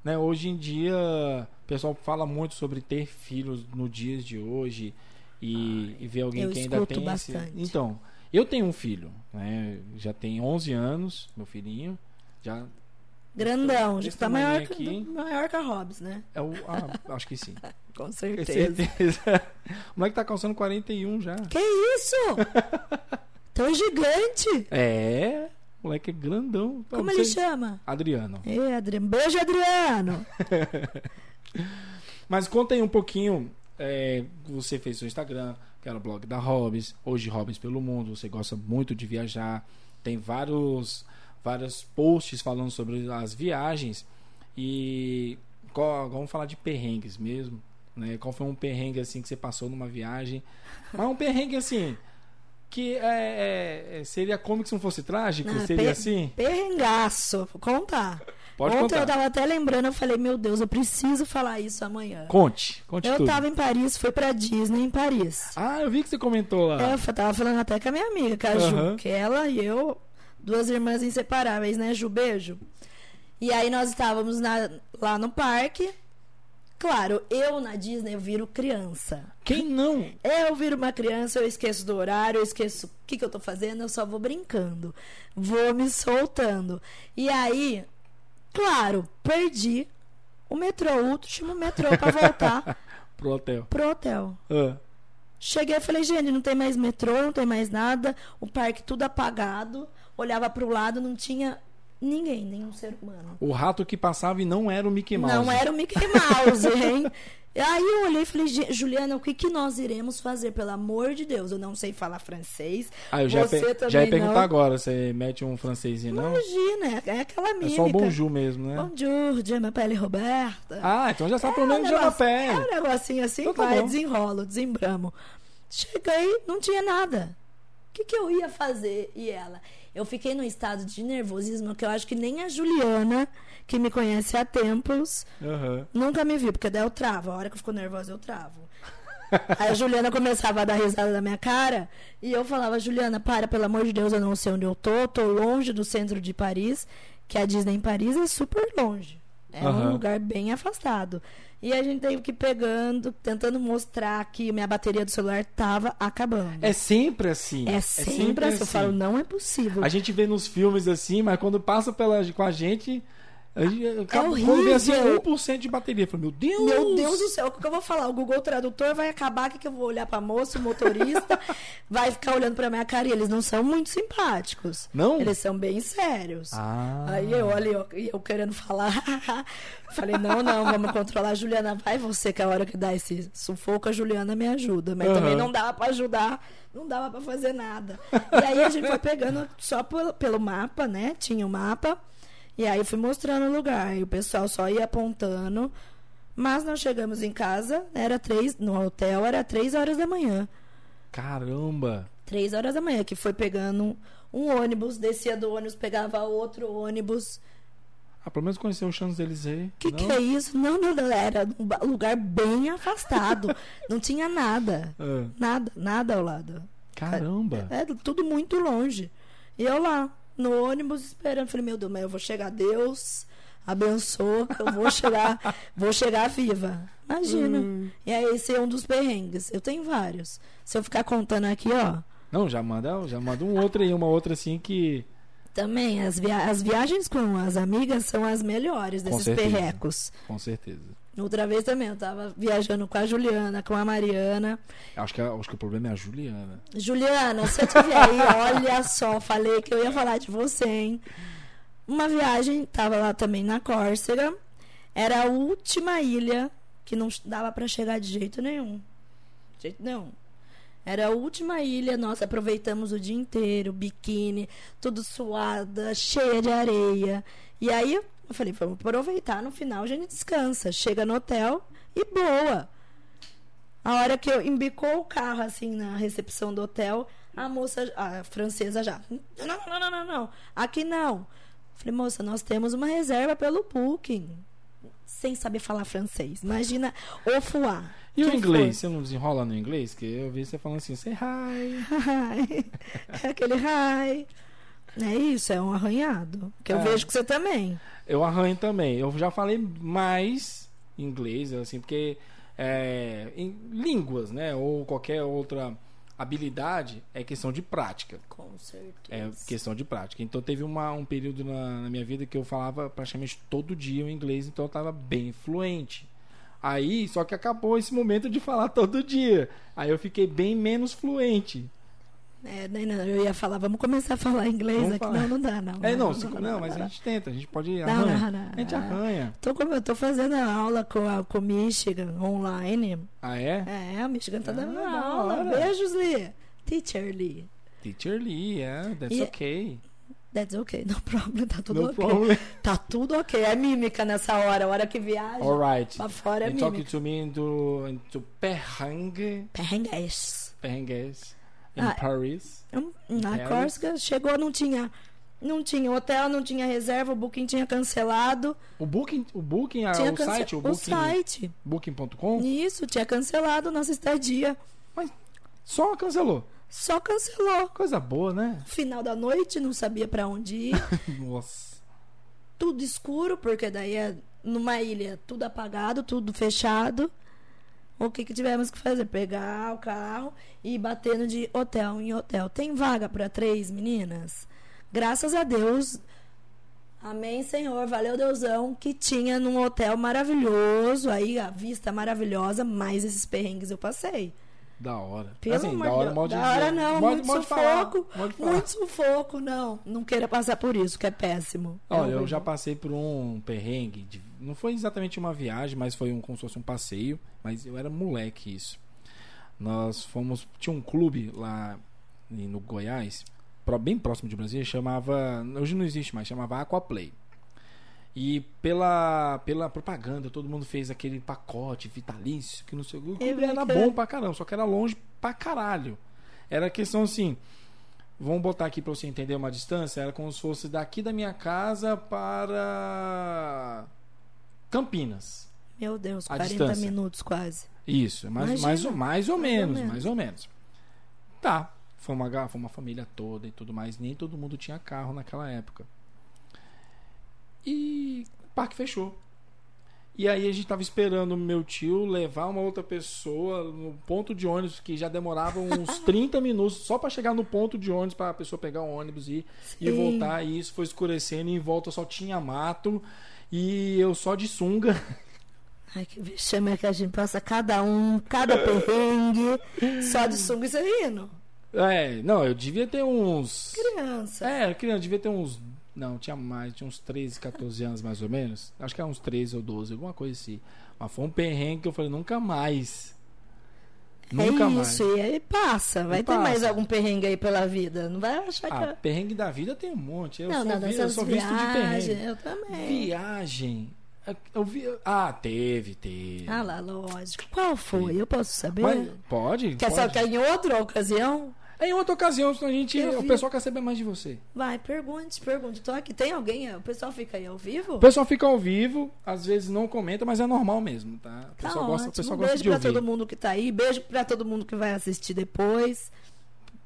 Né, hoje em dia, o pessoal fala muito sobre ter filhos no dias de hoje e, e ver alguém que ainda tem bastante. Esse... Então, eu tenho um filho, né? Já tem 11 anos, meu filhinho. Já Grandão, já está maior, aqui. maior que a Hobbs, né? É o, ah, acho que sim. Com certeza. certeza. o moleque tá calçando 41 já. Que isso? Tão gigante. É, o moleque é grandão. Como ele chama? Adriano. É, Adriano. Beijo, Adriano. Mas conta aí um pouquinho é, você fez seu Instagram, que era o blog da Hobbs, hoje Hobbs pelo Mundo, você gosta muito de viajar, tem vários, vários posts falando sobre as viagens e vamos falar de perrengues mesmo, né? Qual foi um perrengue assim que você passou numa viagem? Mas um perrengue assim que é, é, é seria cômico se não fosse trágico, ah, seria per, assim? Perrengaço, vou contar. Pode Ontem contar. eu tava até lembrando, eu falei, meu Deus, eu preciso falar isso amanhã. Conte, conte Eu tudo. tava em Paris, fui pra Disney em Paris. Ah, eu vi que você comentou lá. É, eu tava falando até com a minha amiga, com a uhum. Ju, que ela e eu, duas irmãs inseparáveis, né, Ju? Beijo. E aí nós estávamos na, lá no parque. Claro, eu na Disney eu viro criança. Quem não? Eu viro uma criança, eu esqueço do horário, eu esqueço o que, que eu tô fazendo, eu só vou brincando. Vou me soltando. E aí, Claro, perdi o metrô, o último metrô para voltar pro hotel. Pro hotel. Uh. Cheguei e falei, gente, não tem mais metrô, não tem mais nada, o parque tudo apagado. Olhava para o lado, não tinha ninguém, nenhum ser humano. O rato que passava e não era o Mickey Mouse. Não era o Mickey Mouse, hein? Aí eu olhei e falei, Juliana, o que, que nós iremos fazer? Pelo amor de Deus, eu não sei falar francês. Ah, eu já, você pe também já ia perguntar não. agora, você mete um francês e não? Imagina, é aquela mímica. É só o bonjour mesmo, né? Bonjour, je m'appelle Roberta. Ah, então já sabe é pelo menos um negócio, É um negocinho assim, então, tá vai, desenrolo, desembramo. Cheguei, não tinha nada. O que, que eu ia fazer? E ela? Eu fiquei num estado de nervosismo que eu acho que nem a Juliana que me conhece há tempos, uhum. nunca me viu, porque daí eu travo. A hora que eu fico nervosa, eu travo. Aí a Juliana começava a dar risada na minha cara e eu falava, Juliana, para, pelo amor de Deus, eu não sei onde eu tô, tô longe do centro de Paris, que a Disney em Paris é super longe. É uhum. um lugar bem afastado. E a gente teve que ir pegando, tentando mostrar que minha bateria do celular tava acabando. É sempre assim. É sempre, é sempre assim. assim. Eu falo, não é possível. A gente vê nos filmes assim, mas quando passa pela, com a gente, é horrível. assim, 1% de bateria. Eu falei, meu Deus! Meu Deus do céu, o que eu vou falar? O Google Tradutor vai acabar, que eu vou olhar pra moça, o motorista, vai ficar olhando pra minha cara e eles não são muito simpáticos. Não? Eles são bem sérios. Ah. Aí eu olhei, eu, eu querendo falar, falei, não, não, vamos controlar. Juliana, vai você, que a hora que dá esse sufoco, a Juliana me ajuda. Mas uhum. também não dava pra ajudar, não dava pra fazer nada. E aí a gente foi pegando só pelo, pelo mapa, né? Tinha o um mapa. E aí fui mostrando o lugar. E o pessoal só ia apontando. Mas nós chegamos em casa, era três, no hotel era três horas da manhã. Caramba! Três horas da manhã, que foi pegando um ônibus, descia do ônibus, pegava outro ônibus. Ah, pelo menos conheceu o Champs-Élysées. Que não? que é isso? Não, não, não, era um lugar bem afastado. não tinha nada. É. Nada, nada ao lado. Caramba! É, é, tudo muito longe. E eu lá, no ônibus esperando. Falei, meu Deus, mas eu vou chegar. Deus abençoa que eu vou chegar, vou chegar viva. Imagina. Hum. E aí esse é um dos perrengues. Eu tenho vários. Se eu ficar contando aqui, ó. Não, já manda, já manda um outro aí, uma outra assim que. Também, as, via as viagens com as amigas são as melhores desses perrecos. Com certeza. Outra vez também, eu tava viajando com a Juliana, com a Mariana. Acho que, acho que o problema é a Juliana. Juliana, se eu tiver aí, olha só, falei que eu ia falar de você, hein? Uma viagem, tava lá também na Córcega. Era a última ilha que não dava para chegar de jeito nenhum. De jeito nenhum. Era a última ilha, nós aproveitamos o dia inteiro, biquíni, tudo suada, cheia de areia. E aí eu falei, vamos aproveitar, no final a gente descansa. Chega no hotel e boa. A hora que eu embicou o carro, assim, na recepção do hotel, a moça, a francesa já. Não, não, não, não, não. Aqui não. Falei, moça, nós temos uma reserva pelo Booking. Sem saber falar francês. Imagina o fuá. E o inglês? Foi? Você não desenrola no inglês? Que eu vi você falando assim, say hi. Hi. É aquele hi. É isso, é um arranhado. Que eu é. vejo que você também. Eu arranho também. Eu já falei mais inglês, assim, porque é, em línguas, né? Ou qualquer outra habilidade é questão de prática. Com certeza. É questão de prática. Então teve uma, um período na, na minha vida que eu falava praticamente todo dia o inglês, então eu estava bem fluente. Aí, só que acabou esse momento de falar todo dia. Aí eu fiquei bem menos fluente. É, eu ia falar, vamos começar a falar inglês vamos aqui. Falar. Não, não dá, não. É, não, não, se, não, não mas a gente tenta, a gente pode arranhar. Não, a gente arranha. Tô, eu tô fazendo a aula com a com Michigan online. Ah, é? É, a Michigan tá dando ah, aula. Beijos, Lee. Teacher Lee. Teacher Lee, yeah, that's e, okay. That's okay, no problem, tá tudo no ok. Problem. Tá tudo ok. É mímica nessa hora, a hora que viaja. Alright. Pra fora é mímica. talking to me into, into perrengue. Perrengues. Perrengues. Em ah, Paris. Na Paris. Córcega, chegou, não tinha não tinha hotel, não tinha reserva, o Booking tinha cancelado. O Booking, o Booking, tinha o site, o, o site. Booking.com? Isso, tinha cancelado nossa estadia. Mas só cancelou. Só cancelou. Coisa boa, né? Final da noite, não sabia para onde ir. nossa. Tudo escuro, porque daí é numa ilha, tudo apagado, tudo fechado. O que, que tivemos que fazer? Pegar o carro e batendo de hotel em hotel. Tem vaga para três meninas? Graças a Deus. Amém, Senhor. Valeu, Deusão. Que tinha num hotel maravilhoso. Aí a vista maravilhosa. Mas esses perrengues eu passei. Da hora. Pelo assim, da hora, Deus. Da hora não, muito sufoco. muito sufoco, não. Não queira passar por isso, que é péssimo. É Olha, é eu já passei por um perrengue. De, não foi exatamente uma viagem, mas foi um, como se fosse um passeio. Mas eu era moleque isso. Nós fomos. Tinha um clube lá no Goiás bem próximo de Brasília, chamava. Hoje não existe mais, chamava Aquaplay. E pela, pela propaganda, todo mundo fez aquele pacote vitalício, que não sei o que. Era bom pra caramba, só que era longe pra caralho. Era questão assim. Vamos botar aqui pra você entender uma distância. Era como se fosse daqui da minha casa para Campinas. Meu Deus, 40 distância. minutos quase. Isso, mais, mais, mais, mais ou menos, menos, mais ou menos. Tá, foi uma, foi uma família toda e tudo mais. Nem todo mundo tinha carro naquela época. E o parque fechou. E aí a gente tava esperando o meu tio levar uma outra pessoa no ponto de ônibus, que já demorava uns 30 minutos só para chegar no ponto de ônibus para a pessoa pegar o ônibus e, e voltar. E isso foi escurecendo e em volta só tinha mato e eu só de sunga. Ai, que vexame que a gente passa cada um, cada perrengue, só de sunga e sorrindo. É, não, eu devia ter uns. Criança. É, criança, devia ter uns. Não, tinha mais, tinha uns 13, 14 anos mais ou menos. Acho que era uns 13 ou 12, alguma coisa assim. Mas foi um perrengue que eu falei, nunca mais. Nunca é isso, mais. e aí passa. Vai e ter passa. mais algum perrengue aí pela vida. Não vai achar ah, que. perrengue da vida tem um monte. Eu não, sou, não, vi, eu sou visto de perrengue. Eu também. Viagem. É, eu vi. Ah, teve, teve. Ah lá, lógico. Qual foi? Teve. Eu posso saber? Mas, pode. Quer pode. saber em outra ocasião? Em outra ocasião, a gente, o pessoal quer saber mais de você. Vai, pergunte, pergunte. Tô aqui. Tem alguém? O pessoal fica aí ao vivo? O pessoal fica ao vivo, às vezes não comenta, mas é normal mesmo, tá? O tá pessoal ótimo. gosta, o pessoal um gosta beijo de pra todo mundo que tá aí. Beijo pra todo mundo que vai assistir depois.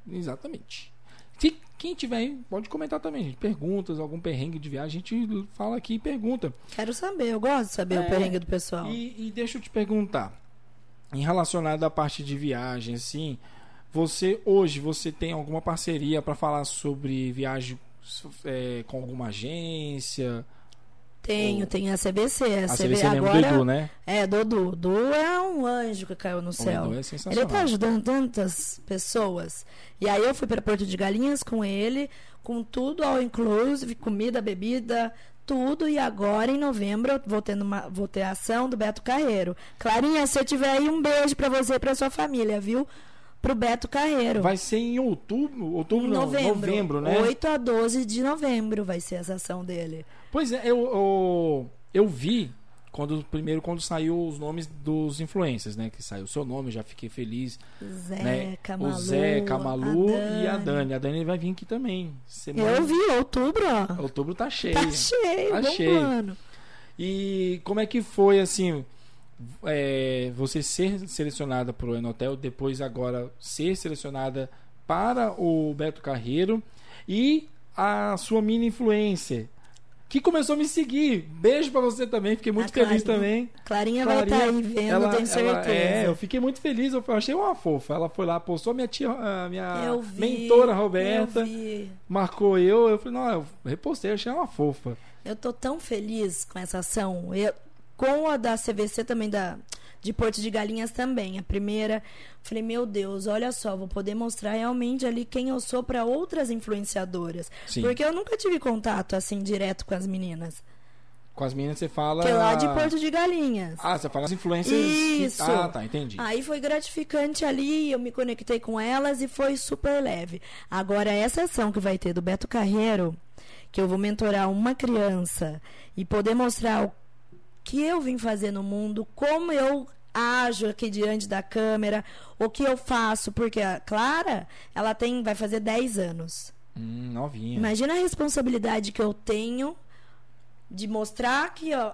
Exatamente. Se quem tiver aí, pode comentar também, gente. Perguntas, algum perrengue de viagem, a gente fala aqui e pergunta. Quero saber, eu gosto de saber é, o perrengue do pessoal. E, e deixa eu te perguntar, em relacionado à parte de viagem, assim, você hoje você tem alguma parceria para falar sobre viagem é, com alguma agência? Tenho, Ou... tenho a CBC. A, a CBC agora, do Edu, né? É, Dudu. Dudu é um anjo que caiu no céu. É ele está ajudando tantas pessoas. E aí eu fui para Porto de Galinhas com ele, com tudo ao inclusive, comida, bebida, tudo. E agora, em novembro, eu vou, tendo uma, vou ter a ação do Beto Carreiro. Clarinha, se eu tiver aí, um beijo para você e para sua família, viu? Pro Beto Carreiro. Vai ser em outubro, outubro não, novembro, novembro, né? 8 a 12 de novembro vai ser essa ação dele. Pois é, eu, eu, eu vi quando primeiro quando saiu os nomes dos influencers, né? Que saiu o seu nome, já fiquei feliz. Zé, né? Camalu, o Zé, Camalu e a Dani. A Dani vai vir aqui também. Semana... Eu vi, outubro, ó. Outubro tá cheio. Tá cheio, tá cheio. E como é que foi assim? É, você ser selecionada para o Enotel, depois agora ser selecionada para o Beto Carreiro e a sua mini influencer que começou a me seguir. Beijo para você também, fiquei muito feliz também. Clarinha, Clarinha vai estar tá aí vendo, ela, tenho certeza. Ela, é, eu fiquei muito feliz, eu achei uma fofa. Ela foi lá, postou a minha tia, a minha vi, mentora Roberta, marcou eu, eu falei, não, eu repostei, achei uma fofa. Eu tô tão feliz com essa ação. Eu, com a da CVC também da de Porto de Galinhas também. A primeira, falei, meu Deus, olha só, vou poder mostrar realmente ali quem eu sou para outras influenciadoras. Sim. Porque eu nunca tive contato assim direto com as meninas. Com as meninas você fala. Que é lá de Porto de Galinhas. Ah, você fala as influências. Isso. Que... Ah, tá, entendi. Aí foi gratificante ali, eu me conectei com elas e foi super leve. Agora, essa ação que vai ter do Beto Carreiro, que eu vou mentorar uma criança e poder mostrar o que eu vim fazer no mundo, como eu ajo aqui diante da câmera, o que eu faço, porque a Clara, ela tem, vai fazer 10 anos. Hum, novinha. Imagina a responsabilidade que eu tenho de mostrar que ó,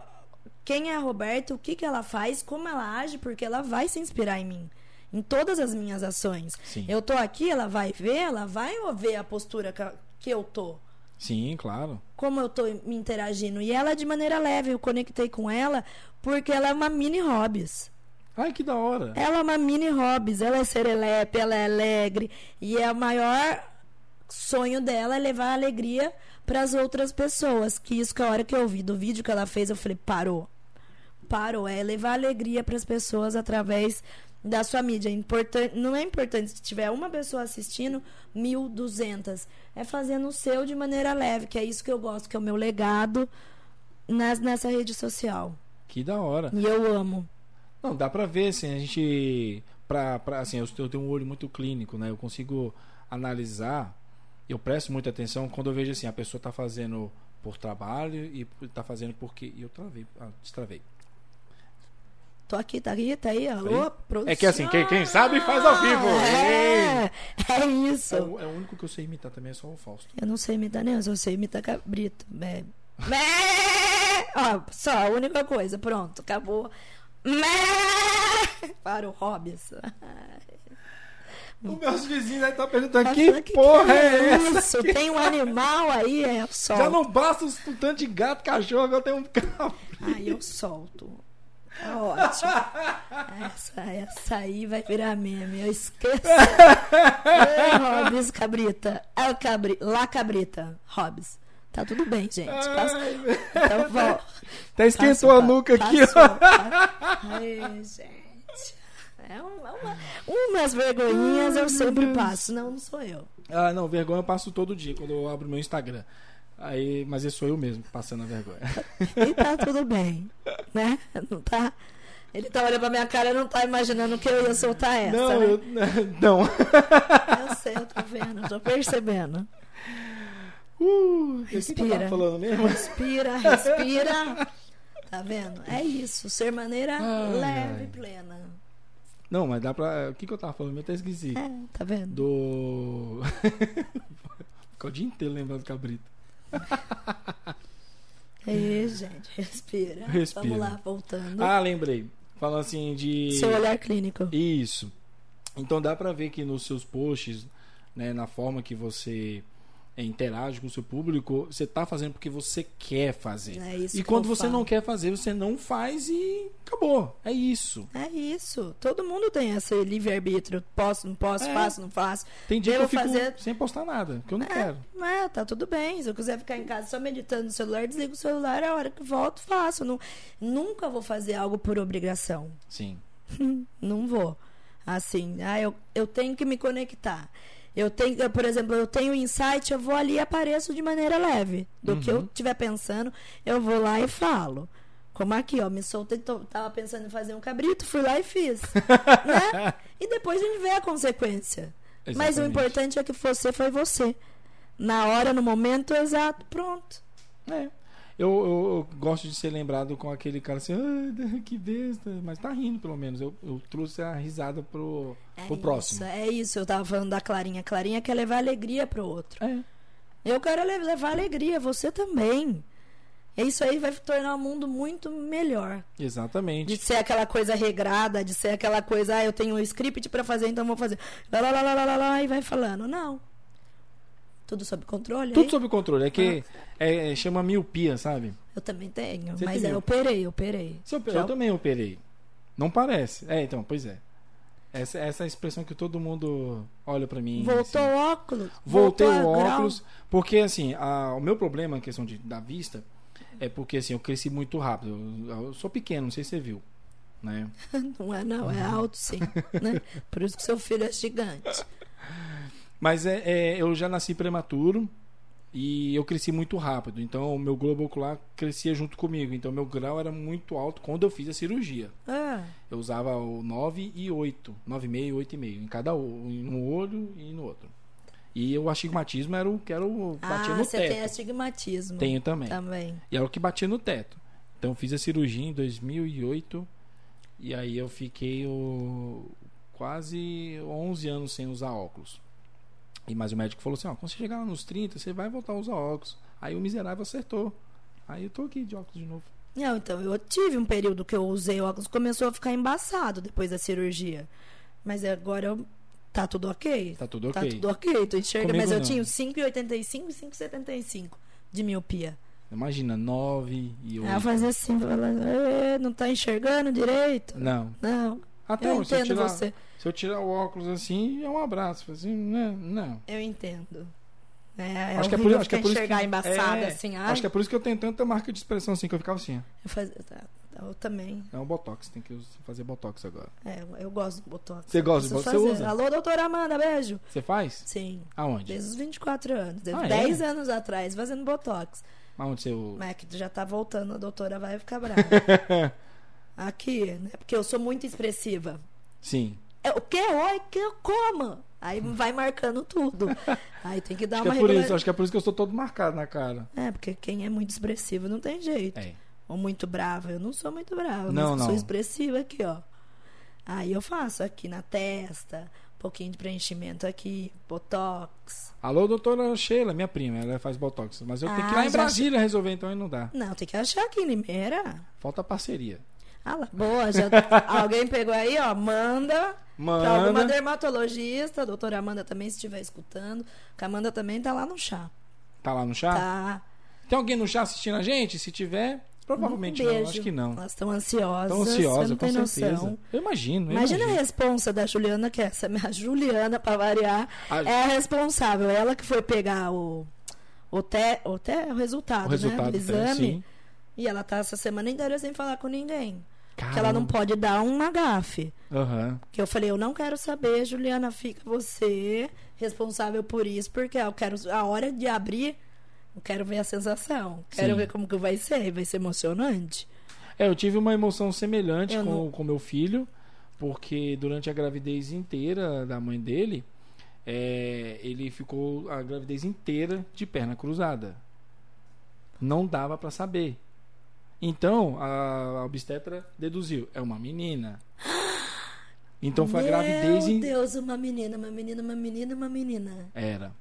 quem é a Roberta, o que, que ela faz, como ela age, porque ela vai se inspirar em mim. Em todas as minhas ações. Sim. Eu tô aqui, ela vai ver, ela vai ver a postura que, que eu tô. Sim, claro. Como eu tô me interagindo. E ela, de maneira leve, eu conectei com ela porque ela é uma mini hobbies. Ai, que da hora. Ela é uma mini hobbies. Ela é serelepe, ela é alegre. E é o maior sonho dela é levar alegria para as outras pessoas. Que isso que a hora que eu vi do vídeo que ela fez, eu falei, parou. Parou. É levar alegria para as pessoas através da sua mídia. Importante, não é importante se tiver uma pessoa assistindo, mil, duzentas. É fazendo o seu de maneira leve, que é isso que eu gosto, que é o meu legado nas, nessa rede social. Que da hora. E eu amo. Não, dá pra ver, assim, a gente. Pra, pra, assim, eu, eu tenho um olho muito clínico, né? Eu consigo analisar eu presto muita atenção quando eu vejo assim, a pessoa está fazendo por trabalho e está fazendo porque. E eu travei, ah, destravei. Tô aqui, tá aí, tá aí, alô, produção. É que assim, quem, quem sabe faz ao vivo. É, é isso. É o, é o, único que eu sei imitar também, é só o Fausto. Eu não sei imitar nem, eu só sei imitar cabrito. Mé. Mé. Ó, só, a única coisa, pronto, acabou. Mé. Para o Hobbes. Os meus vizinhos aí estão tá perguntando: que, que porra que é, é essa? Tem um animal aí, é, eu solto. Já não basta o tanto de gato, cachorro, agora tem um cabra. Aí eu solto. É ótimo. Essa, essa aí vai virar meme. Eu esqueço. Ei, cabrita. É o cabri... Lá, cabrita. Hobbs. Tá tudo bem, gente. Passa... Então, vou... Até esquentou a nuca aqui, ó. Ai, gente. É uma, uma, umas vergonhinhas eu sempre passo. Não, não sou eu. Ah, não, vergonha eu passo todo dia quando eu abro meu Instagram. Aí, mas eu sou eu mesmo passando a vergonha. e tá tudo bem, né? Não tá. Ele tá olhando pra minha cara e não tá imaginando que eu ia soltar essa. Não, né? eu, não. Eu sei, eu tô vendo, tô percebendo. Uh, respira. falando mesmo? Respira, respira. Tá vendo? É isso, ser maneira ai, leve e plena. Não, mas dá pra. O que, que eu tava falando? Eu até esqueci. É, tá vendo? Do. Ficou o dia inteiro lembrando do cabrito. Aí, gente, respira. respira. Vamos lá, voltando. Ah, lembrei. Falando assim de. Seu olhar clínico. Isso. Então dá pra ver que nos seus posts, né, na forma que você é, interage com o seu público, você está fazendo porque você quer fazer. É isso e quando você falo. não quer fazer, você não faz e acabou. É isso. É isso. Todo mundo tem esse livre-arbítrio. Posso, não posso, é. faço, não faço. Tem dia Devo que eu fico fazer... sem postar nada, que eu não é, quero. É, tá tudo bem. Se eu quiser ficar em casa só meditando no celular, desligo o celular, a hora que volto, faço. Não, nunca vou fazer algo por obrigação. Sim. não vou. Assim, ah, eu, eu tenho que me conectar. Eu tenho, por exemplo, eu tenho insight, eu vou ali e apareço de maneira leve. Do uhum. que eu estiver pensando, eu vou lá e falo. Como aqui, ó, me soltei, tô, tava pensando em fazer um cabrito, fui lá e fiz. né? E depois a gente vê a consequência. Exatamente. Mas o importante é que você foi você. Na hora, no momento exato, pronto. É. Eu, eu, eu, gosto de ser lembrado com aquele cara assim, ah, que besta, mas tá rindo pelo menos. Eu, eu trouxe a risada pro, é pro isso, próximo. É isso, eu tava falando da Clarinha. Clarinha quer levar alegria pro outro. É. Eu quero levar alegria, você também. Isso aí vai tornar o mundo muito melhor. Exatamente. De ser aquela coisa regrada, de ser aquela coisa, ah, eu tenho um script para fazer, então vou fazer. Lá, lá, lá, lá, lá, lá, e vai falando. Não. Tudo sob controle? Tudo sob controle. É que ah. é, chama miopia, sabe? Eu também tenho. Você mas é, eu operei, eu operei. Você Eu também operei. Não parece. É, então, pois é. Essa, essa é a expressão que todo mundo olha para mim. Voltou assim. o óculos. Voltei o óculos. Grau. Porque, assim, a, o meu problema, a questão de, da vista, é porque, assim, eu cresci muito rápido. Eu, eu sou pequeno, não sei se você viu. né? não é não, é alto sim, né? Por isso que seu filho é gigante. Mas é, é, eu já nasci prematuro e eu cresci muito rápido. Então o meu globo ocular crescia junto comigo. Então meu grau era muito alto quando eu fiz a cirurgia. É. Eu usava o 9 e 8. 9,5 e 8,5. Em cada um olho e no outro. E o astigmatismo era o que era o batia ah, no você teto. tem astigmatismo. Tenho também. Também. E era o que batia no teto. Então eu fiz a cirurgia em 2008 e aí eu fiquei o, quase 11 anos sem usar óculos. E mas o médico falou assim, ó, quando você chegar nos 30, você vai voltar a usar óculos. Aí o miserável acertou. Aí eu tô aqui de óculos de novo. Não, então, eu tive um período que eu usei óculos, começou a ficar embaçado depois da cirurgia. Mas agora eu Tá tudo ok? Tá tudo ok. Tá tudo ok, tu enxerga, Comigo mas eu não. tinha 5,85 e 5,75 de miopia. Imagina, 9 e 8. Aí eu fazia assim, falando, "Ê, não tá enxergando direito? Não. Não. Até eu se eu, entendo tirar, você. se eu tirar o óculos assim, é um abraço. Assim, né? Não. Eu entendo. É, é Acho que é por- acho que é por isso que- embaçada é, assim. Ai, Acho que é por isso que eu tenho tanta marca de expressão assim, que eu ficava assim. eu, fazia, tá, eu também. É um botox, tem que fazer botox agora. É, eu gosto do Botox. Você gosta de Botox? Você usa? Alô, doutora Amanda, beijo. Você faz? Sim. Aonde? Desde os 24 anos. Desde Ah, é? 10 anos atrás, fazendo Botox. Aonde você. o- Mas é que já tá voltando, a doutora vai ficar brava. Aqui, né? Porque eu sou muito expressiva. Sim. É, o que? Oi, que eu como? Aí vai marcando tudo. Aí tem que dar Acho que, uma é por isso, acho que é por isso que eu estou todo marcado na cara. É, porque quem é muito expressivo não tem jeito. É. Ou muito brava. Eu não sou muito brava, Não, mas eu não. sou expressiva aqui, ó. Aí eu faço aqui na testa, um pouquinho de preenchimento aqui, botox. Alô, doutora Sheila, minha prima, ela faz botox. Mas eu tenho que ir Ah, lá em já Brasília resolver, então aí não dá. Não, tem que achar aqui em Limeira. Falta parceria. Lá, boa, já alguém pegou aí, ó, manda pra alguma Manda. dermatologista, a doutora Amanda também, se estiver escutando, que a Amanda também tá lá no chá. Tá lá no chá? Tá. Tem alguém no chá assistindo a gente? Se tiver, provavelmente um não. Acho que não. Elas estão ansiosas. Tão você ansiosa, não com tem certeza. noção. Eu imagino. eu Imagina a imagino. responsa da Juliana, que é essa, a Juliana, pra variar, A- é a responsável. Ela que foi pegar o, o, te, o, te, o resultado, O resultado né, do teste, exame. sim. E ela tá essa semana inteira sem falar com ninguém. Porque ela Caramba. não pode dar uma gafe. Aham. Que eu falei, eu não quero saber, Juliana, fica você responsável por isso, porque eu quero a hora de abrir, eu quero ver a sensação, quero Sim. ver como que vai ser, vai ser emocionante. É, eu tive uma emoção semelhante Eu com não- com meu filho, porque durante a gravidez inteira da mãe dele, é, ele ficou a gravidez inteira de perna cruzada. Não dava pra saber. Então, a, obstetra deduziu, é uma menina. Então foi a gravidez Meu em... Deus, uma menina, uma menina, uma menina, uma menina. Era.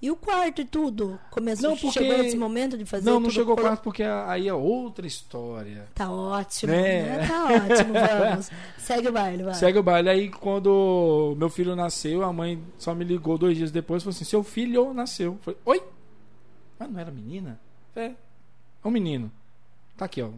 E o quarto e tudo? Começou, Não, porque- chegou esse momento de fazer Não, não chegou colo- quarto porque aí é outra história. Tá ótimo, Né? né? Tá ótimo, vamos. Segue o baile, vai. Segue o baile. Aí quando meu filho nasceu, a mãe só me ligou dois dias depois e falou assim: seu filho nasceu. Eu falei, oi? Mas não era menina? É. É um menino. Tá aqui, ó.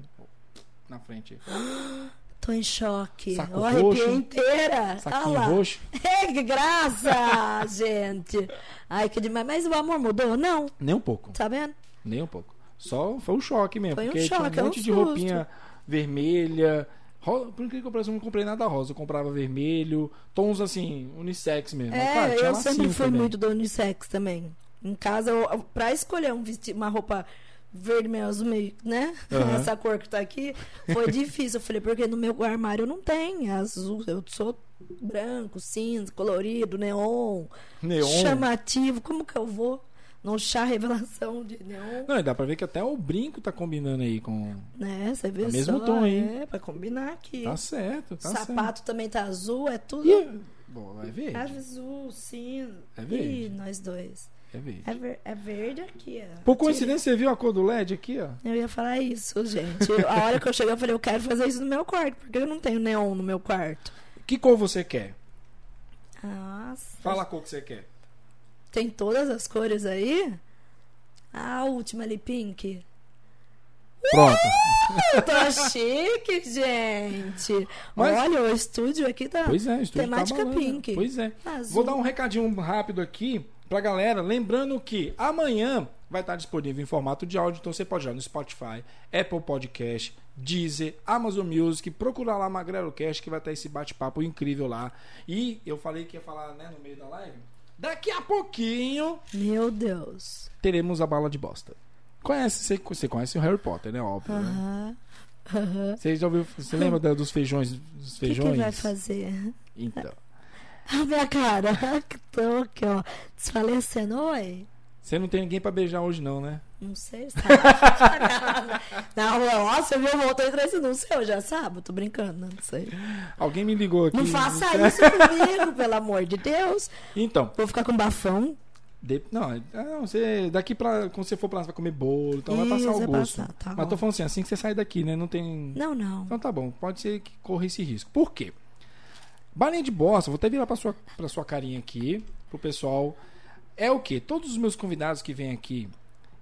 Na frente. Tô em choque. Saco Eu roxo. inteira. Saquinho Ah roxo. Ei, que graça, gente. Ai, que demais. Mas o amor mudou? Não. Nem um pouco. Tá vendo? Nem um pouco. Só foi um choque mesmo. Foi um porque choque, é tinha um um monte de susto. roupinha vermelha. Por incrível que eu pareça, eu não comprei nada rosa. Eu comprava vermelho. Tons assim, unissex mesmo. É, claro, eu sempre fui também. muito do unissex também. Em casa, eu- pra escolher um vestido, uma roupa verde meio azul, meio, né? Aham. Essa cor que tá aqui, foi difícil. Eu falei, porque no meu armário não tem azul. Eu sou branco, cinza, colorido, neon, Neon. chamativo. Como que eu vou num chá revelação de neon? Não, e dá pra ver que até o brinco tá combinando aí com. Né? Você vê Tá mesmo só, tom, hein? É, pra combinar aqui. Tá certo, tá certo. Sapato também tá azul, é tudo E... Bom, é verde. azul, cinza. É verde. Ih, nós dois. É verde. É, ver- é verde aqui, ó. Por coincidência, você viu a cor do LED aqui, ó? Eu ia falar isso, gente. Eu- a hora que eu cheguei, eu falei, eu quero fazer isso no meu quarto, porque eu não tenho neon no meu quarto. Que cor você quer? Nossa. Fala a cor que você quer. Tem todas as cores aí? A última ali, pink. Pronto. Eu tô chique, gente. Mas- Olha, o estúdio aqui tá. Pois é, o estúdio Temática tá balando. pink. Pois é. Azul. Vou dar um recadinho rápido aqui pra galera. Lembrando que amanhã vai estar disponível em formato de áudio, então você pode ir no Spotify, Apple Podcast, Deezer, Amazon Music, procura lá Magrelo Cast que vai ter esse bate-papo incrível lá. E eu falei que ia falar, né, no meio da live. Daqui a pouquinho. Meu Deus. Teremos a bala de bosta. Conhece, você, conhece o Harry Potter, né? Óbvio, uh -huh. né? Você já ouviu? Você lembra dos feijões? Dos feijões? O que, que vai fazer? Então. A minha cara, que tô aqui, ó, desfalecendo. Oi. Você não tem ninguém pra beijar hoje, não, né? Não sei, sabe? não, nossa, meu voltou e trouxe não sei, já sabe, tô brincando, não sei. Alguém me ligou aqui. Não faça isso comigo, pelo amor de Deus. Então. Vou ficar com bafão. De... Não, é, não, você daqui pra. Quando você for pra lá, você vai comer bolo, então vai passar o gosto. Passar, tá Mas tô falando assim, assim que você sai daqui, né? Não tem. Não, não. Então tá bom, pode ser que corra esse risco. Por quê? Balinha de bosta, vou até virar pra sua, pra sua carinha aqui, pro pessoal. É o que? Todos os meus convidados que vêm aqui,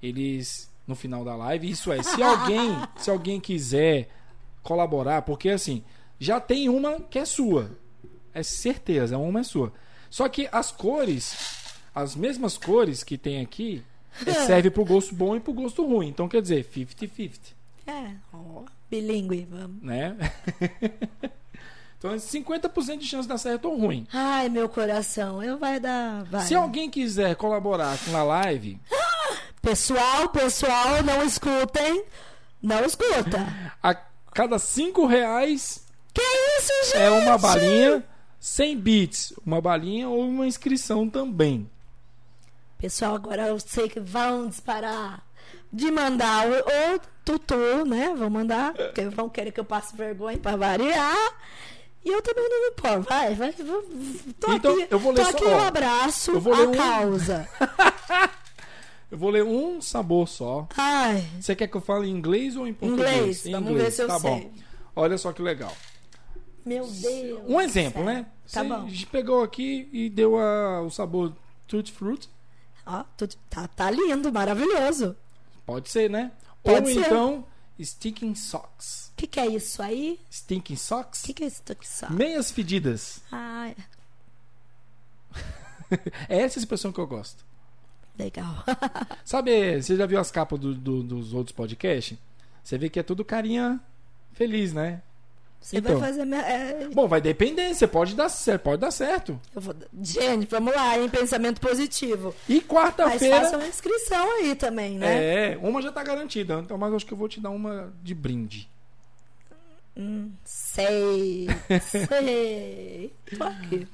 eles. No final da live, isso é, se alguém, se alguém quiser colaborar, porque assim, já tem uma que é sua. É certeza, uma é sua. Só que as cores as mesmas cores que tem aqui é, serve pro gosto bom e pro gosto ruim. Então quer dizer, 50-50. É, ó, bilíngue, vamos. Né? então 50% de chance de dar certo ou ruim. Ai, meu coração, eu vai dar. Vai. Se alguém quiser colaborar com a live. Pessoal, pessoal, não escutem. Não escuta. A cada 5 reais. Que isso, gente? É uma balinha. 100 bits, uma balinha ou uma inscrição também. Pessoal, agora eu sei que vão disparar de mandar o, o tutu, né? Vão mandar, porque vão querer que eu passe vergonha para variar. E eu também não me importo. Vai, vai. Tô então, aqui, eu vou ler tô aqui só, um abraço eu vou ler à um... causa. eu vou ler um sabor só. Ai. Você quer que eu fale em inglês ou em português? Inglês, em vamos ver se eu tá sei. Bom. Olha só que legal. Meu Deus. Um exemplo, né? Tá Você bom. pegou aqui e deu a, o sabor Tutti Fruit. Ó, tá, tá lindo, maravilhoso. Pode ser, né? Pode Ou ser. então, Stinking Socks. O que, que é isso aí? Stinking Socks? O que, que é Stinking Socks? Meias fedidas. Ah, é essa expressão que eu gosto. Legal. Sabe, você já viu as capas do, do, dos outros podcasts? Você vê que é tudo carinha feliz, né? Você então, vai fazer. Minha, é... Bom, vai depender. Você pode dar, você pode dar certo. Vou... Gente, vamos lá, em pensamento positivo. E quarta-feira. Mas faça uma inscrição aí também, né? É, uma já tá garantida. Então, mas acho que eu vou te dar uma de brinde. Hum, sei. sei. Tô aqui.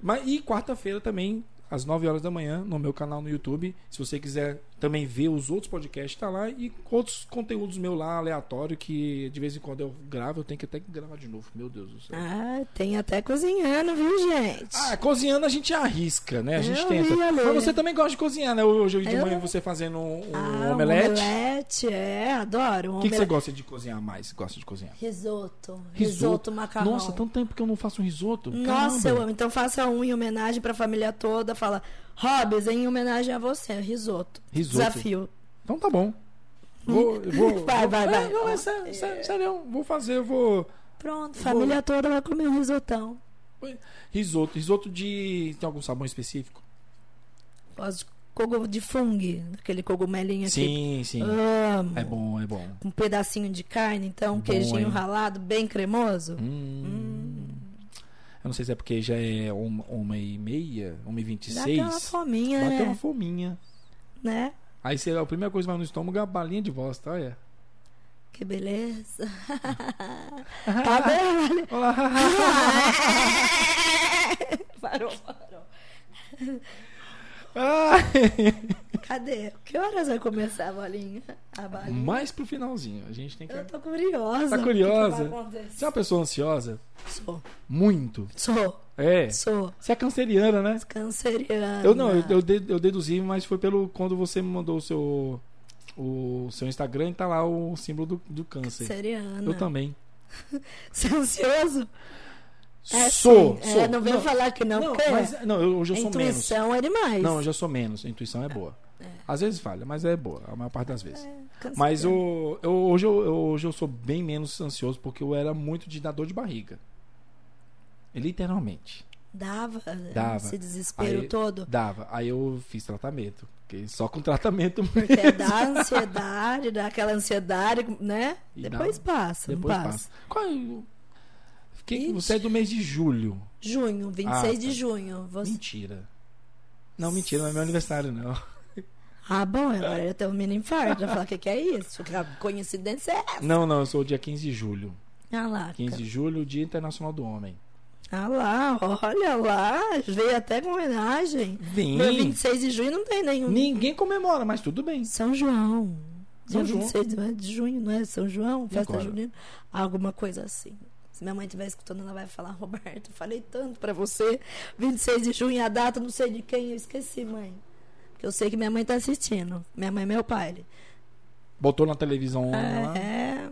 Mas, e quarta-feira também às 9 horas da manhã no meu canal no YouTube. Se você quiser também ver os outros podcasts, tá lá e outros conteúdos meu lá aleatório que de vez em quando eu gravo, eu tenho que até gravar de novo. Meu Deus do céu. Ah, tem até cozinhando, viu, gente? Ah, cozinhando a gente arrisca, né? A gente eu tenta. Mas você também gosta de cozinhar, né? Hoje de eu... manhã você fazendo um, um ah, omelete. Um omelete, é, adoro. Um o que, que, você gosta de cozinhar mais? Gosta de cozinhar? Risoto. Risoto, risoto macarrão. Nossa, tanto tempo que eu não faço um risoto. Nossa, Caramba. eu amo. Então faça um em homenagem pra família toda. Fala, Hobbs, em homenagem a você, risoto. Risoto. Desafio. Então tá bom. Vou, vou, vai, vou, vai, é, vai. Não, é sério, sério, sério, vou fazer, vou. Pronto, família toda vai comer um risotão. Risoto, risoto de. Tem algum sabor específico? Gosto de cogo de fungo, aquele cogumelinho aqui. Sim, sim. É bom, é bom. Um pedacinho de carne, então, um Bom, queijinho hein? ralado, bem cremoso. Hum. Eu não sei se é porque já é uma, uma e meia, uma e vinte e seis. até uma fominha, Bateu né? uma fominha. né? Aí você, a primeira coisa que vai no estômago é a balinha de bosta, olha. Que beleza. tá bem. Parou, parou. Cadê? Que horas vai começar a bolinha? A? Mais pro finalzinho. A gente tem que. Eu tô curiosa. Tá curiosa? Você é uma pessoa ansiosa? Sou. Muito. Sou. É. Sou. Você é canceriana, né? Canceriana. Eu não, eu, eu, eu deduzi, mas foi pelo quando você me mandou o seu o seu Instagram e tá lá o símbolo do, do câncer. Canceriana. Eu também. Você é ansioso? É, sou, sim. sou. É, não vem falar que não, não, porque mas não, eu, hoje eu sou menos. intuição é demais. Não, eu já sou menos. A intuição é boa. É. Às vezes falha, mas é boa, a maior parte das vezes. Canceriana. Mas eu, eu- hoje, eu, hoje eu sou bem menos ansioso porque eu era muito de dar dor de barriga. Literalmente. Dava, dava. esse desespero aí, todo? Dava. Aí eu fiz tratamento. Só com tratamento mesmo. Porque dá ansiedade, dá aquela ansiedade, né? E depois dá, passa, depois passa. passa. Qual é que, você é do mês de julho. Junho, 26 ah, tá. de junho. Você... Mentira. Não, mentira, não é meu aniversário, não. Ah, bom, agora eu tenho um mini infarto. Já falar o que, que é isso? Que coincidência é essa? Não, não, eu sou dia 15 de julho. Ah lá. 15 de julho, Dia Internacional do Homem. Ah lá, olha lá, veio até com homenagem. Vem. Meu 26 de junho não tem nenhum. Ninguém comemora, mas tudo bem. São João. São Dia João. 26 de junho, não é? São João, festa junina. Alguma coisa assim. Se minha mãe estiver escutando, ela vai falar, Roberto, falei tanto para você. 26 de junho, a data, não sei de quem, eu esqueci, mãe. Eu sei que minha mãe tá assistindo. Minha mãe é meu pai. Botou na televisão é, lá. É.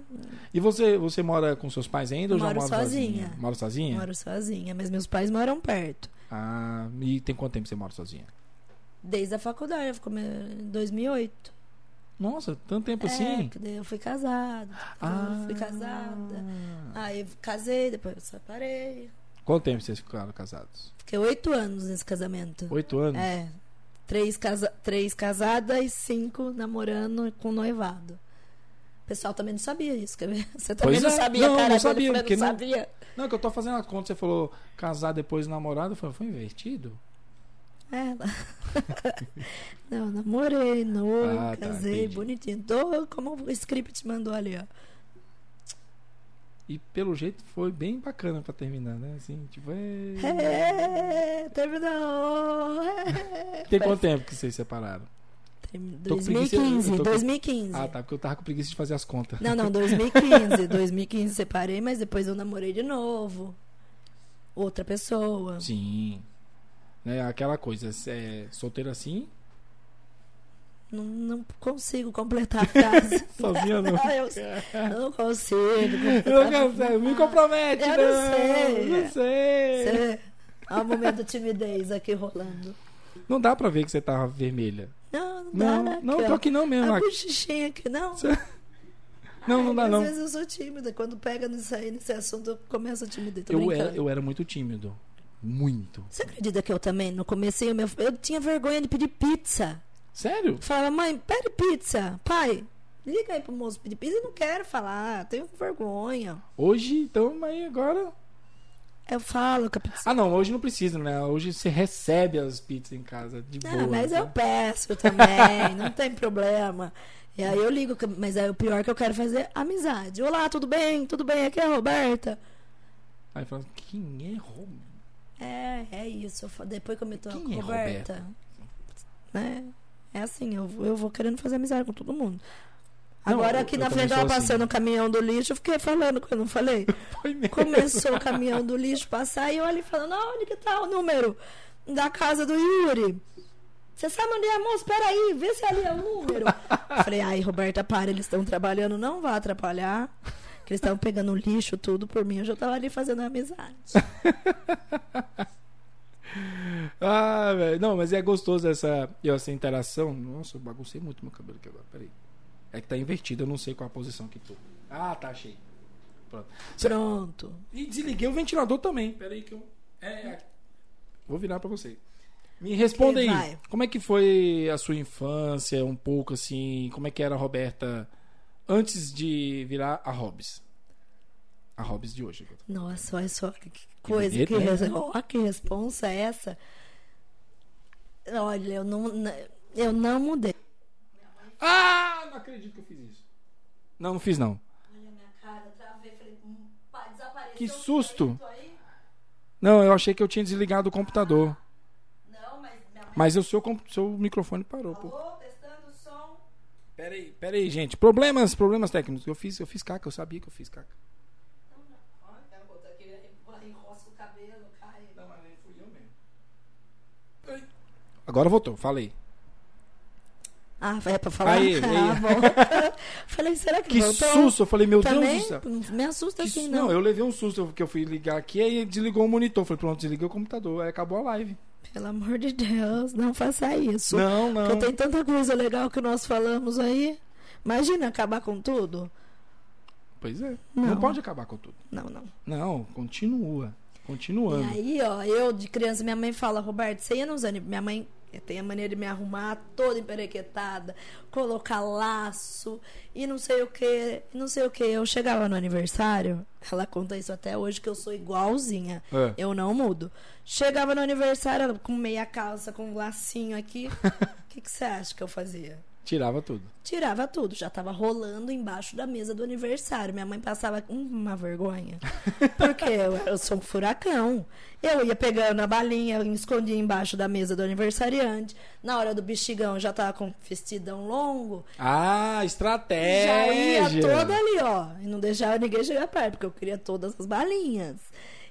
E você, você mora com seus pais ainda ou já mora sozinha? sozinha? Mora sozinha? Moro sozinha, mas meus pais moram perto. Ah, e tem quanto tempo você mora sozinha? Desde a faculdade, em 2008. Nossa, tanto tempo é, assim? Eu fui casada. Ah. Eu fui casada. Aí casei, depois eu separei. Quanto tempo vocês ficaram casados? Fiquei oito anos nesse casamento. Oito anos? É. Três, casa, três casadas e cinco namorando com noivado. O pessoal também não sabia isso. Você também pois não é. sabia, não, cara. Não sabia, não, não sabia. Não, que eu tô fazendo a conta. Você falou casar depois namorado. Eu falei, foi invertido? É. não, namorei, noivo, ah, tá, casei, tá, bonitinho. Tô como o script mandou ali, ó. E pelo jeito foi bem bacana pra terminar, né? Assim, tipo, é. é terminou! É. Tem quanto tempo que vocês separaram? 2015, 2015. Ah, tá, porque eu tava com preguiça de fazer as contas. Não, não, 2015. 2015 separei, mas depois eu namorei de novo. Outra pessoa. Sim. Né, aquela coisa, é solteiro assim, não, não consigo completar a frase. Sozinha não. eu, eu não consigo. Eu não sei, me compromete, eu não. não sei. Não sei. Olha o momento de timidez aqui rolando. Não dá pra ver que você tava vermelha. Não, não, não dá. Né? Não, tô aqui não mesmo. A bochichinha aqui, não. Não, não dá Às não. Às vezes eu sou tímida. Quando pega nisso aí, nesse assunto, eu começo a timidez. Eu era, eu era muito tímido. Muito. Você acredita que eu também, no começo, eu, eu tinha vergonha de pedir pizza. Sério? Falava, mãe, pede pizza. Pai, liga aí pro moço pedir pizza. Eu não quero falar, tenho vergonha. Hoje, então, mas agora. Eu falo com a pizza. Ah, não, hoje não precisa, né? Hoje você recebe as pizzas em casa de não, boa. Mas né? eu peço também, não tem problema. E aí eu ligo, mas é o pior que eu quero fazer amizade. Olá, tudo bem? Tudo bem? Aqui é a Roberta. Aí fala, quem é Roberta? É, é isso. Depois que eu me tô com é Roberta, Roberta? Né? É assim, eu, eu vou querendo fazer amizade com todo mundo. Agora aqui na frente tava passando assim. o caminhão do lixo, eu fiquei falando que eu não falei. Começou o caminhão do lixo passar e eu ali falando, onde que tá o número da casa do Yuri? Você sabe onde é, moço? Peraí, vê se ali é o número. falei, ai, Roberta, para, eles estão trabalhando, não vá atrapalhar. Que eles estavam pegando lixo, tudo por mim. Eu já tava ali fazendo amizade. ah, velho. Não, mas é gostoso essa, essa interação. Nossa, eu baguncei muito meu cabelo aqui agora. Peraí. É que tá invertido, eu não sei qual a posição que tô. Ah, tá, achei. Pronto. Pronto. E desliguei o ventilador também. Peraí que eu. É, é. Vou virar pra você. Me responda aí. Vai. Como é que foi a sua infância, um pouco assim? Como é que era a Roberta antes de virar a Hobbs? A Hobbs de hoje. Nossa, olha só que coisa, que, né? olha que responsa é essa. Olha, eu não, eu não mudei. Ah, não acredito que eu fiz isso. Não, não fiz não. Olha a minha cara, travei, falei, hum, desapareceu. Que susto. Não, eu achei que eu tinha desligado o computador. Não, mas Mas o seu, seu microfone parou, Alô, pô. testando o som. Peraí, peraí, gente. Problemas, problemas técnicos. Eu fiz, eu fiz caca, eu sabia que eu fiz caca. Agora voltou, falei. Ah, é pra falar? Aí, ah, falei, será que Que voltou? susto! Eu falei, meu Também? Deus do céu. Me assusta que assim, não. Não, eu levei um susto porque eu fui ligar aqui e desligou o monitor. Falei, pronto, desliguei o computador. Aí acabou a live. Pelo amor de Deus, não faça isso. Não, não. Porque tem tanta coisa legal que nós falamos aí. Imagina acabar com tudo. Pois é. Não, não pode acabar com tudo. Não, não. Não, continua. Continuando. E aí, ó, eu de criança, minha mãe fala, Roberto, você ia nos aniversários. Minha mãe tem a maneira de me arrumar toda emperequetada, colocar laço e não sei o que, não sei o que. Eu chegava no aniversário, ela conta isso até hoje, que eu sou igualzinha. É. Eu não mudo. Chegava no aniversário com meia calça, com um lacinho aqui. O que, que você acha que eu fazia? Tirava tudo. Tirava tudo. Já tava rolando embaixo da mesa do aniversário. Minha mãe passava uma vergonha. Porque eu, eu sou um furacão. Eu ia pegando a balinha, me escondia embaixo da mesa do aniversariante. Na hora do bexigão, já tava com vestidão longo. Ah, estratégia! Já ia toda ali, ó. E não deixava ninguém chegar perto, porque eu queria todas as balinhas.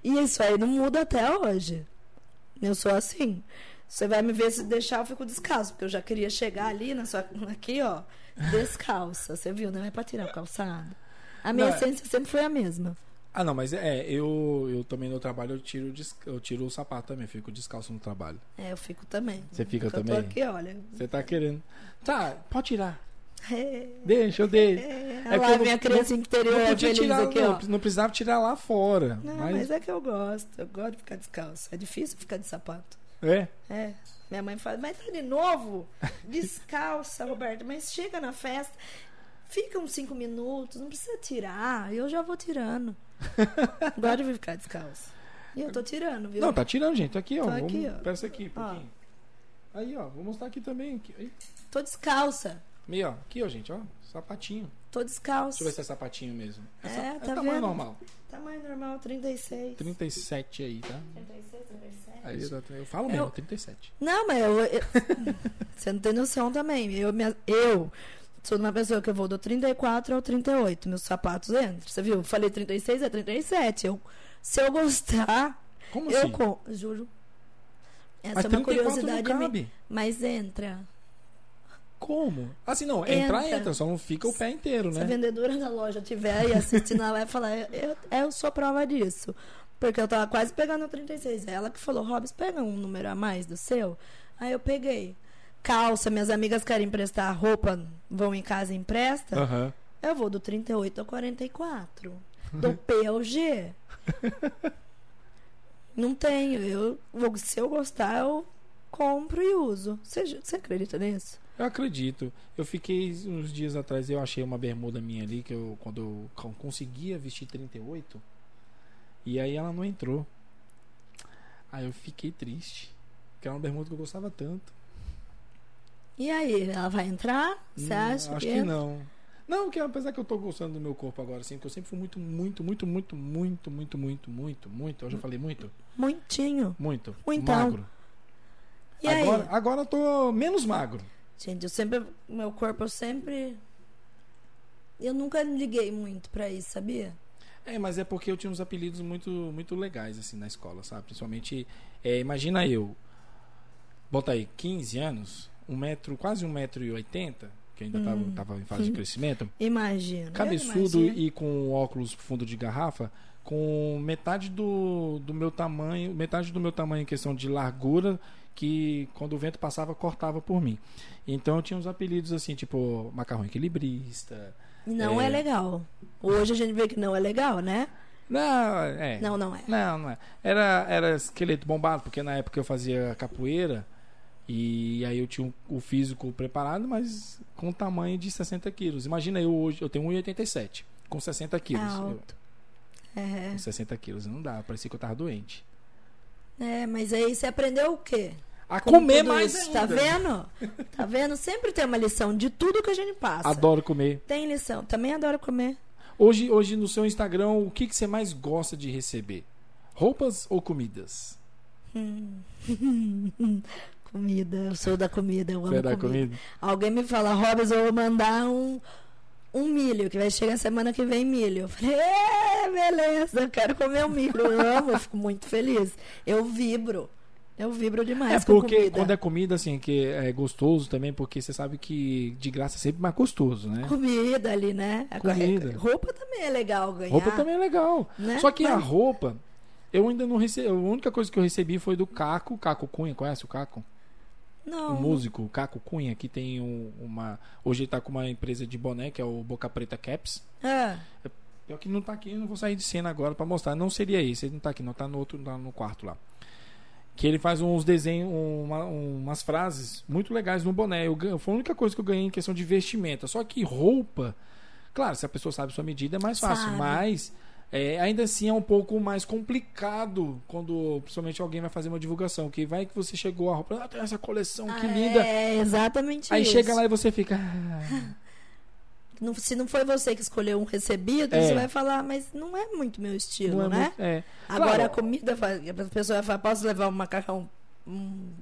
E isso aí não muda até hoje. Eu sou assim. Você vai me ver se deixar, eu fico descalço, porque eu já queria chegar ali na sua. Aqui, ó, descalça. Você viu, não é pra tirar o calçado. A minha não, é essência sempre foi a mesma. Ah, não, mas é, eu, eu também no trabalho eu tiro, eu tiro o sapato também, fico descalço no trabalho. É, eu fico também. Você fica também? Eu tô aqui, olha. Você tá querendo. Tá, pode tirar. É, Deixa, eu dei. É, é lá, minha criança interior não podia tirar, aqui, não, não, precisava tirar lá fora. Não, mas... mas... é que eu gosto. Eu gosto de ficar descalço. É difícil ficar de sapato. É? É. Minha mãe fala, mas tá de novo? Descalça, Roberto. Mas chega na festa, fica uns cinco minutos, não precisa tirar. Eu já vou tirando. Gosto de ficar descalço. E eu tô tirando, viu? Não, tá tirando, gente. Aqui, ó. Tô aqui, ó. Peça aqui, um pouquinho. Ó. Aí, ó. Vou mostrar aqui também. Aqui. Aí. Tô descalça. Meio, ó. Aqui, ó, gente, ó. Sapatinho. Tô descalço. Deixa eu ver se é sapatinho mesmo. É, é, é tá tamanho normal. Tamanho normal, 36. 37 aí, tá? 36, 37. Aí eu, falo mesmo, eu, 37. Não, mas eu, eu você não tem noção também. Eu, minha, eu sou uma pessoa que eu vou do 34 ao 38. Meus sapatos entram. Você viu? Eu falei 36 é 37. Eu, se eu gostar. Como eu assim? Com, juro. Essa mas é uma curiosidade. Minha, mas entra. Como? Assim, não, entra. entrar entra, só não fica o pé inteiro, né? Se a vendedora da loja tiver aí assistindo, ela vai falar, eu, eu sou prova disso. Porque eu tava quase pegando o 36. Ela que falou, Robs, pega um número a mais do seu. Aí eu peguei. Calça, minhas amigas querem emprestar roupa, vão em casa e empresta. Uhum. Eu vou do 38 ao 44. Do P ao G. Não tenho. Eu, se eu gostar, eu compro e uso. Você, você acredita nisso? Eu acredito. Eu fiquei uns dias atrás, eu achei uma bermuda minha ali, que eu quando eu conseguia vestir 38, e aí ela não entrou. Aí eu fiquei triste. Que era uma bermuda que eu gostava tanto. E aí, ela vai entrar? Você hum, acha? Acho que, que não. Não, que apesar que eu tô gostando do meu corpo agora, assim, porque eu sempre fui muito, muito, muito, muito, muito, muito, muito, muito, muito. Eu já falei muito? Muitinho. Muito. Muitão. Magro. E agora, aí? agora eu tô menos magro. Gente, eu sempre. Meu corpo, eu sempre. Eu nunca liguei muito pra isso, sabia? É, mas é porque eu tinha uns apelidos muito, muito legais, assim, na escola, sabe? Principalmente. É, imagina eu. Bota aí, 15 anos, um metro, quase um metro e oitenta, que ainda estava hum. Tava em fase de crescimento. Imagina. Cabeçudo e com óculos fundo de garrafa, com metade do, do meu tamanho, metade do meu tamanho em questão de largura que quando o vento passava cortava por mim. Então eu tinha uns apelidos assim, tipo macarrão equilibrista. Não é, é legal. Hoje a gente vê que não é legal, né? Não, é. Não, não é. Não, não é. Era, era esqueleto bombado, porque na época eu fazia capoeira e aí eu tinha o físico preparado, mas com tamanho de 60 quilos. Imagina eu hoje, eu tenho 1,87 com 60 quilos. É alto. Eu, é. Com 60 quilos, não dá, parecia que eu tava doente. É, mas aí você aprendeu o quê? A Com comer mais isso, Tá vendo? Tá vendo? Sempre tem uma lição de tudo que a gente passa. Adoro comer. Tem lição. Também adoro comer. Hoje, hoje no seu Instagram, o que, que você mais gosta de receber? Roupas ou comidas? Hum. comida. Eu sou da comida. Eu amo é da comida. comida. Alguém me fala, Robes, eu vou mandar um, um milho, que vai chegar semana que vem milho. Eu falei, é, beleza, eu quero comer um milho. Eu amo, eu fico muito feliz. Eu vibro. Eu vibro demais. É porque quando é comida, assim, que é gostoso também, porque você sabe que de graça é sempre mais gostoso, né? Comida ali, né? Comida. Roupa também é legal ganhar. Roupa também é legal. Né? Só que Mas... a roupa, eu ainda não recebi. A única coisa que eu recebi foi do Caco. Caco Cunha, conhece o Caco? Não. O músico, Caco Cunha, que tem um, uma. Hoje ele tá com uma empresa de boné, que é o Boca Preta Caps. É. Pior que não tá aqui, não vou sair de cena agora para mostrar. Não seria esse, ele não tá aqui, não tá no outro, tá no quarto lá. Que ele faz uns desenhos, uma, umas frases muito legais no boné. Eu, foi a única coisa que eu ganhei em questão de vestimenta. Só que roupa, claro, se a pessoa sabe sua medida é mais fácil, sabe. mas é, ainda assim é um pouco mais complicado quando principalmente alguém vai fazer uma divulgação. Que vai que você chegou a roupa, ah, tem essa coleção, que ah, linda. É, exatamente Aí isso. chega lá e você fica. Ah, não, se não foi você que escolheu um recebido, é. você vai falar, mas não é muito meu estilo, é né? Muito, é. Agora claro. a comida, a pessoa vai falar, posso levar um macarrão? Um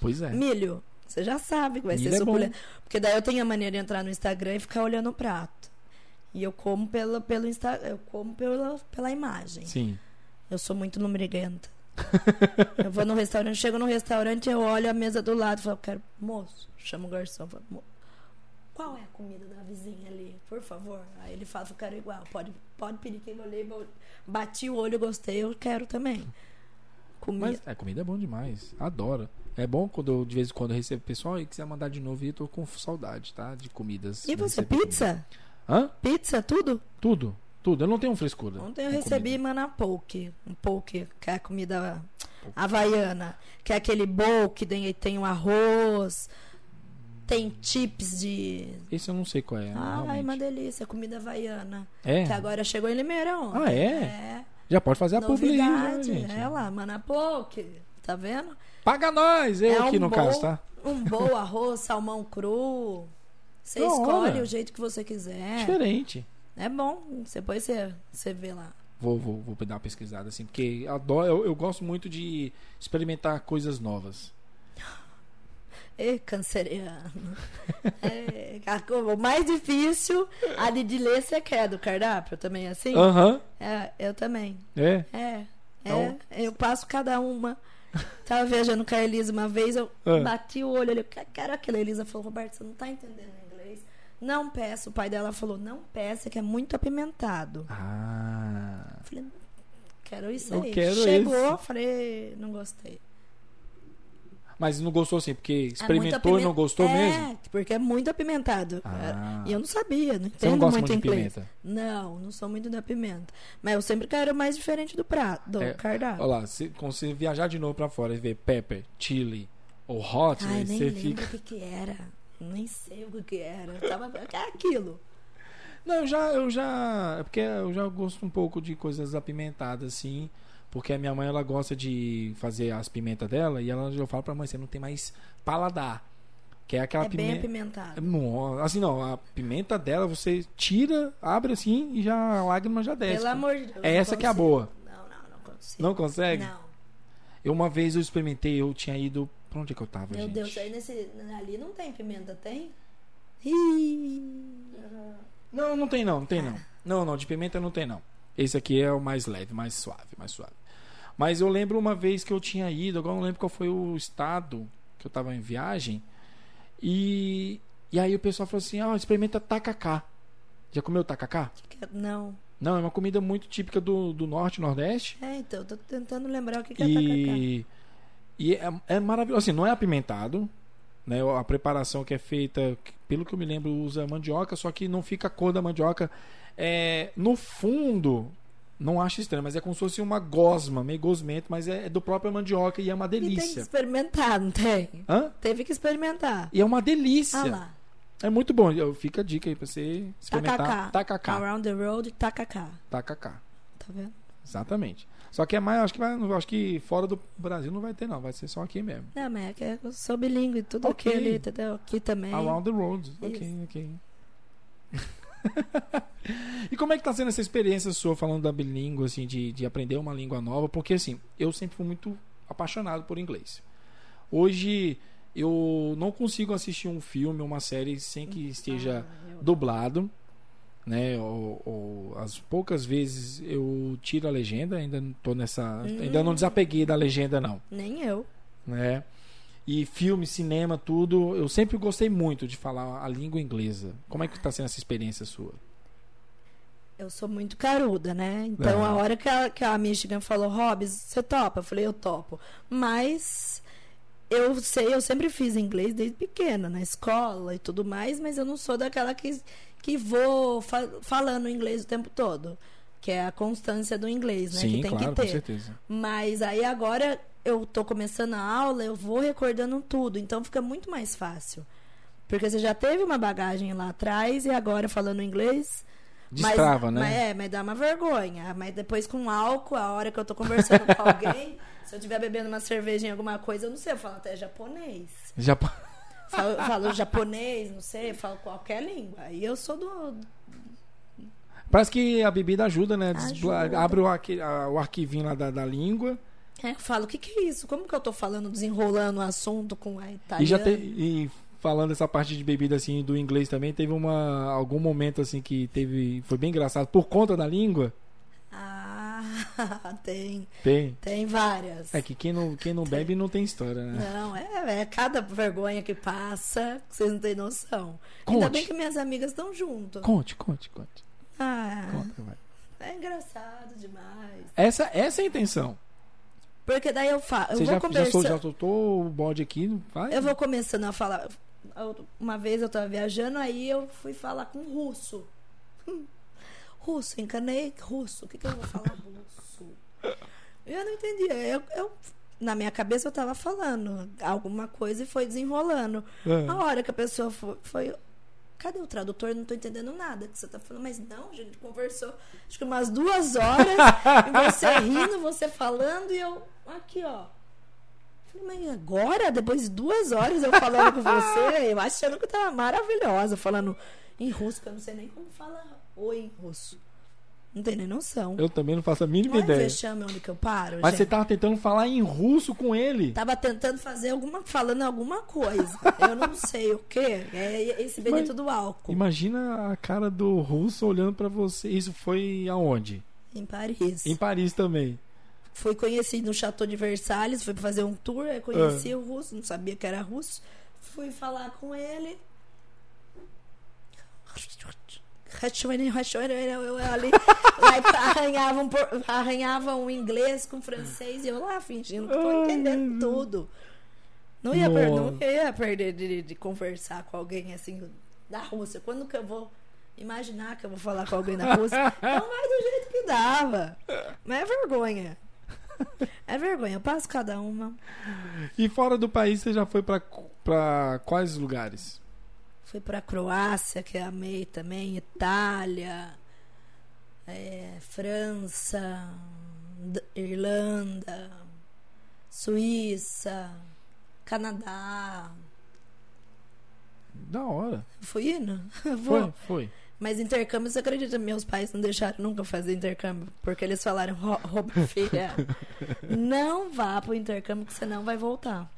pois é. Milho. Você já sabe que vai Milho ser é suculento. Porque daí eu tenho a maneira de entrar no Instagram e ficar olhando o prato. E eu como pela, pelo Insta, eu como pela, pela imagem. Sim. Eu sou muito numeriganta. eu vou no restaurante, chego no restaurante, eu olho a mesa do lado e falo, quero, moço, chamo o garçom, falo, qual é a comida da vizinha ali, por favor? Aí ele fala, eu quero igual, pode, pode pedir que eu olhei, bati o olho, gostei, eu quero também. Comida. Mas, é, comida é bom demais, adoro. É bom quando eu, de vez em quando eu recebo pessoal e quiser mandar de novo e eu tô com saudade, tá? De comidas. E você, pizza? Hã? Pizza, tudo? Tudo, tudo. Eu não tenho frescura. Ontem eu recebi manapoke, um poke, que é a comida havaiana, que é aquele bowl que tem, tem um arroz, tem chips de. Esse eu não sei qual é. Ah, é uma delícia. Comida havaiana. É. Que agora chegou em Limeirão. Ah, é? É. Já pode fazer a publicidade. aí. É lá, Manapoque. Tá vendo? Paga nós! Eu é aqui um no caso, tá? Um bom arroz, salmão cru. Você Não, escolhe o jeito que você quiser. Diferente. É bom. Depois você, você vê lá. Vou, vou, vou dar uma pesquisada assim, porque adoro, eu, eu gosto muito de experimentar coisas novas. E canceriano. é, o mais difícil, a de ler você quer do cardápio também, assim? Aham. É, eu também. É? É. É, eu passo cada uma. Tava viajando com a Elisa uma vez, eu ah. bati o olho, olhei, quero aquela. Elisa falou, Roberto, você não tá entendendo? Não peça. O pai dela falou, não peça, que é muito apimentado. Ah. falei, quero isso eu aí. Quero Chegou, falei, não gostei. Mas não gostou assim, porque é experimentou é e não gostou é, mesmo? porque é muito apimentado. Ah. E eu não sabia, não entendo Você não gosta muito, muito inglês. Pimenta? Não, não sou muito da pimenta. Mas eu sempre quero mais diferente do prato, do é, cardápio. Olha lá, se, quando você viajar de novo pra fora e ver pepper, chili ou hot, Ai, nem você lembro fica... o que que era. Nem sei o que que era. Eu tava... é aquilo. Não, eu já, eu já. É porque eu já gosto um pouco de coisas apimentadas, assim. Porque a minha mãe ela gosta de fazer as pimentas dela e ela eu falo pra mãe, você não tem mais paladar. Que é aquela é pimenta. bem apimentada. Assim, não, a pimenta dela você tira, abre assim e já a lágrima já desce. Pelo amor de Deus. É essa que é a boa. Não, não, não consigo. Não consegue? Não. Eu uma vez eu experimentei, eu tinha ido. Pra onde é que eu tava, Meu gente? Deus, aí nesse, ali não tem pimenta, tem? Não, não tem não, não tem não. Não, não, de pimenta não tem não. Esse aqui é o mais leve, mais suave, mais suave. Mas eu lembro uma vez que eu tinha ido, agora não lembro qual foi o estado que eu estava em viagem. E, e aí o pessoal falou assim: ah, experimenta tacacá. Já comeu tacacá? Não. Não, é uma comida muito típica do, do norte e nordeste. É, então, eu tô tentando lembrar o que, que é e, tacacá. E é, é maravilhoso. Assim, não é apimentado. Né? A preparação que é feita, pelo que eu me lembro, usa mandioca, só que não fica a cor da mandioca. É, no fundo, não acho estranho, mas é como se fosse uma gosma, meio gosmento, mas é, é do próprio mandioca e é uma delícia. E tem que experimentar, não tem? Hã? Teve que experimentar. E é uma delícia. Ah lá. É muito bom. Fica a dica aí pra você experimentar. Tacacá. Around the road, tacacá. Tacacá. Tá vendo? Exatamente. Só que é mais, acho que vai, acho que fora do Brasil não vai ter não, vai ser só aqui mesmo. Não, mas é que eu sou bilíngue, tudo okay. aqui ali, entendeu? Aqui também. Around the road. Isso. Ok, ok. e como é que tá sendo essa experiência sua falando da bilíngue, assim, de, de aprender uma língua nova? Porque, assim, eu sempre fui muito apaixonado por inglês. Hoje, eu não consigo assistir um filme, uma série, sem que esteja dublado. Né, ou, ou, as poucas vezes eu tiro a legenda, ainda não tô nessa, hum. ainda não desapeguei da legenda não. Nem eu. Né? E filme, cinema, tudo. Eu sempre gostei muito de falar a língua inglesa. Como é que está sendo essa experiência sua? Eu sou muito caruda, né? Então, a hora que a, que a Michigan falou, Hobbs, você topa? Eu falei, eu topo. Mas eu sei, eu sempre fiz inglês desde pequena, na escola e tudo mais, mas eu não sou daquela que, que vou fa falando inglês o tempo todo. Que é a constância do inglês, né? Sim, que tem claro, que ter. com certeza. Mas aí agora eu tô começando a aula, eu vou recordando tudo. Então fica muito mais fácil. Porque você já teve uma bagagem lá atrás e agora falando inglês. Destrava, mas, né? Mas, é, mas dá uma vergonha. Mas depois com álcool, a hora que eu tô conversando com alguém, se eu estiver bebendo uma cerveja em alguma coisa, eu não sei, eu falo até japonês. Japão. Falo, falo japonês, não sei, falo qualquer língua. Aí eu sou do. Parece que a bebida ajuda, né? Ajuda. Abre o, arqui... o arquivinho lá da, da língua. É, eu falo, o que, que é isso? Como que eu tô falando, desenrolando o assunto com a italiana? E já te... e falando essa parte de bebida assim do inglês também, teve uma algum momento assim que teve foi bem engraçado por conta da língua? Ah, tem. Tem. Tem várias. É que quem não, quem não bebe não tem história, né? Não, é, é cada vergonha que passa, que vocês não têm noção. Conte. Ainda bem que minhas amigas estão junto. Conte, conte, conte. Ah, Conta, vai. é engraçado demais. Essa, essa é a intenção. Porque daí eu falo, eu Você vou já, já, conversar. sol- já soltou o bode aqui? Vai. Eu vou começando a falar. Uma vez eu tava viajando, aí eu fui falar com russo. Hum. Russo, encanei russo. O que, que eu vou falar russo? Eu não entendia. Eu, eu- na minha cabeça eu tava falando alguma coisa e foi desenrolando. É. A hora que a pessoa foi. foi Cadê o tradutor? Não tô entendendo nada que você tá falando. Mas não, a gente conversou acho que umas duas horas. e você rindo, você falando, e eu. Aqui, ó. Falei, mas agora, depois de duas horas eu falando com você, eu achando que eu tava maravilhosa, falando em russo, que eu não sei nem como fala oi em russo. Não tem nem noção. Eu também não faço a mínima é ideia. vexame onde que eu paro, Mas você gente. tava tentando falar em russo com ele. Tava tentando fazer alguma, falando alguma coisa. Eu não sei o quê. É esse bendito Mas- do álcool. Imagina a cara do russo olhando pra você. Isso foi aonde? Em Paris. Em Paris também. Fui conhecido no Chateau de Versalhes, fui fazer um tour, aí conheci Ah. o russo, não sabia que era russo. Fui falar com ele. Ali, lá arranhavam, arranhavam inglês com francês e eu lá fingindo que tô entendendo tudo. Não ia, per- não ia perder de, de conversar com alguém assim da Rússia. Quando que eu vou imaginar que eu vou falar com alguém da Rússia? Não vai do jeito que dava. Mas é vergonha. É vergonha, eu passo cada uma. E fora do país, você já foi pra quais lugares? Fui pra Croácia, que amei também, Itália, é, França, Irlanda, Suíça, Canadá. Da hora. Fui indo? Foi, foi. Mas intercâmbio, você acredita? Meus pais não deixaram nunca fazer intercâmbio. Porque eles falaram, "Ro- rouba filha, não vá pro intercâmbio que você não vai voltar.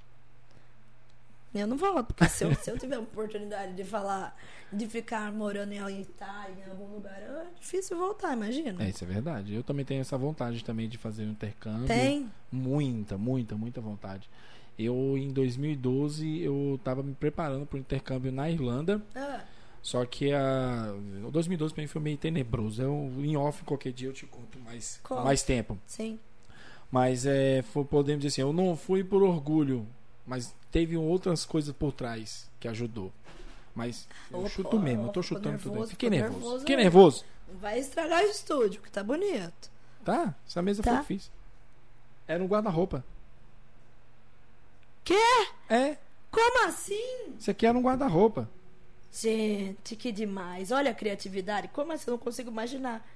Eu não volto, porque se eu, se eu tiver oportunidade de falar, de ficar morando em Itália, em algum lugar, é difícil voltar, imagina. É, isso é verdade. Eu também tenho essa vontade também de fazer um intercâmbio. Tem? Muita, muita, muita vontade. Eu, em 2012, eu tava me preparando para o intercâmbio na Irlanda. Ah, Só que a... o 2012 pra mim foi meio tenebroso. Eu, em off, qualquer dia eu te conto mais, Conta. mais tempo. sim. Mas é, foi, podemos dizer assim, eu não fui por orgulho, mas teve outras coisas por trás que ajudou. Mas eu Opa, chuto mesmo, eu tô chutando tudo. aí. nervoso, Fiquei nervoso. nervoso Fiquei aí. nervoso. Vai estragar o estúdio, que tá bonito. Tá? Essa mesa Tá. foi difícil. Era um guarda-roupa. Quê? É, Como assim? isso aqui era um guarda-roupa. Gente, que demais. Olha a criatividade. Como assim? Eu não consigo imaginar.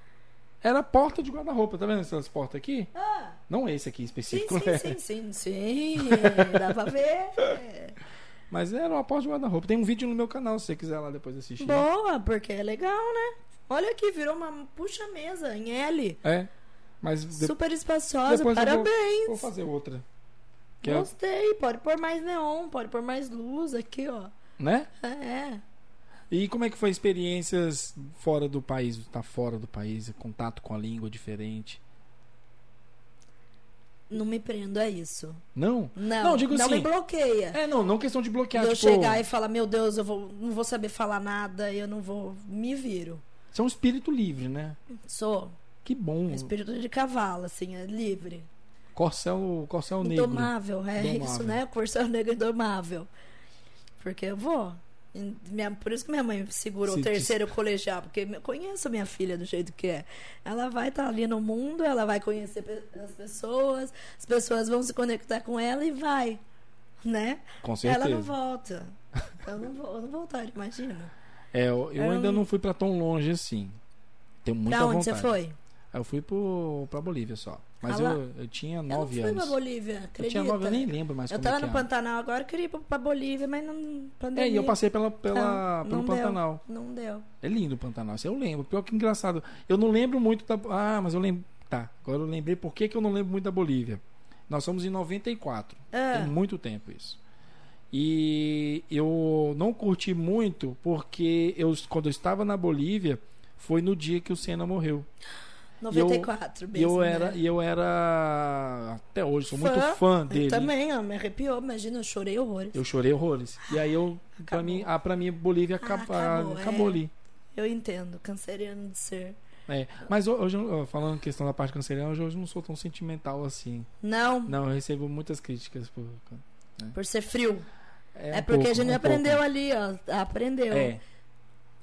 Era porta de guarda-roupa, tá vendo essas portas aqui? Ah, Não esse aqui sim, específico, sim, né? sim, sim, sim. Dá pra ver. Mas era uma porta de guarda-roupa. Tem um vídeo no meu canal, se você quiser lá depois assistir. Boa, porque é legal, né? Olha aqui, virou uma puxa-mesa em L. É. Mas de- Super depois eu vou- Parabéns. vou fazer outra. Que é, Gostei. Pode pôr mais neon, pode pôr mais luz aqui, ó. né? É. E como é que foi experiências fora do país? Tá fora do país, contato com a língua diferente? Não me prendo a isso. Não? Não, Não, digo não assim- me bloqueia. É, não, não questão de bloquear, de eu tipo, chegar e falar, meu Deus, eu vou, não vou saber falar nada, eu não vou. Me viro. você é um espírito livre, né? Sou. Que bom. Espírito de cavalo, assim, é livre. Corcel, corcel negro. Indomável, é Indomável. isso, né? Corcel negro indomável. Porque eu vou. Minha, por isso que minha mãe segurou o terceiro diz... colegial, porque eu conheço minha filha do jeito que é. Ela vai estar tá ali no mundo, ela vai conhecer as pessoas, as pessoas vão se conectar com ela e vai. Né? Com certeza. Ela não volta. Eu não, vou, eu não voltaria, imagina. É, eu, eu ainda não... não fui para tão longe assim. Tenho muita pra onde vontade. você foi? Eu fui pro, pra Bolívia só. Mas ah, eu, eu tinha nove anos. Eu não fui pra Bolívia, acredita? Eu tinha nove, eu nem lembro mais Eu tava é no Pantanal agora, eu queria ir pra Bolívia, mas não... Pandemia. É, e eu passei pela, pela, não, pelo não Pantanal. Deu, não deu. É lindo o Pantanal, isso eu lembro. Pior que engraçado. Eu não lembro muito da... Ah, mas eu lembro... Tá, agora eu lembrei por que, que eu não lembro muito da Bolívia. Nós somos em 94. Ah. Tem muito tempo isso. E eu não curti muito porque eu, quando eu estava na Bolívia, foi no dia que o Senna morreu. 94 e eu, mesmo, eu era né? E eu era. Até hoje, sou fã, muito fã dele. Eu também, ó, me arrepiou, imagina, eu chorei horrores. Eu chorei horrores. E aí eu. Acabou. Pra mim, ah, pra mim, Bolívia acabou, ah, acabou, acabou é. ali. Eu entendo, canceriano de ser. É, mas hoje, falando questão da parte canceriana, hoje eu não sou tão sentimental assim. Não? Não, eu recebo muitas críticas por. Né? Por ser frio. É, é um porque pouco, a gente um aprendeu pouco. ali, ó. Aprendeu. É.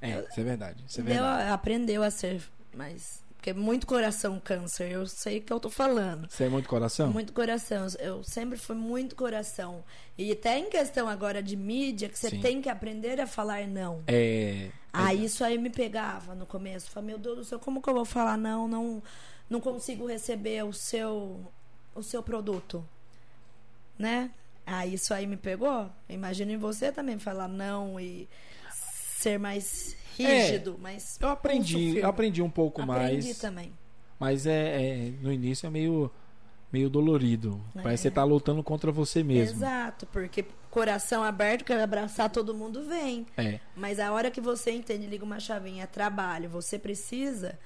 É, isso é verdade. Isso é verdade. Deu, aprendeu a ser mais porque é muito coração câncer, eu sei que eu tô falando. Você é muito coração? Muito coração. Eu sempre fui muito coração. E até em questão agora de mídia, que você Sim. tem que aprender a falar não. É. Ah, isso aí me pegava no começo. Falei, meu Deus do céu, como que eu vou falar não? Não, não consigo receber o seu, o seu produto. Né? Ah, isso aí me pegou. Imagine você também falar não e ser mais rígido, é, mas. Eu aprendi, eu aprendi um pouco aprendi mais. Aprendi também. Mas é, é, no início é meio meio dolorido. É. Parece que você tá lutando contra você mesmo. Exato, porque coração aberto, quer abraçar todo mundo, vem. É. Mas a hora que você entende, liga uma chavinha, é trabalho, você precisa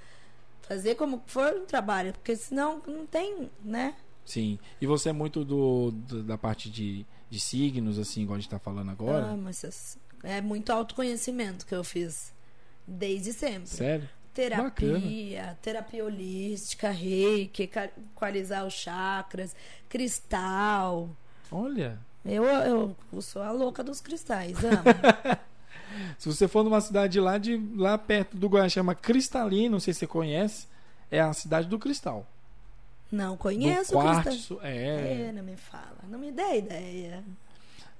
fazer como for um trabalho, porque senão não tem, né? Sim. E você é muito do, do da parte de, de signos, assim, igual a gente tá falando agora? Ah, mas é muito autoconhecimento que eu fiz. Desde sempre. Sério? Terapia, Bacana. terapia holística, reiki, equalizar os chakras, cristal. Olha. Eu, eu, eu sou a louca dos cristais, amo. se você for numa cidade lá de lá perto do Goiás, chama Cristalino, não sei se você conhece, é a cidade do cristal. Não conheço do quartzo, é. é. Não me fala, não me dê ideia.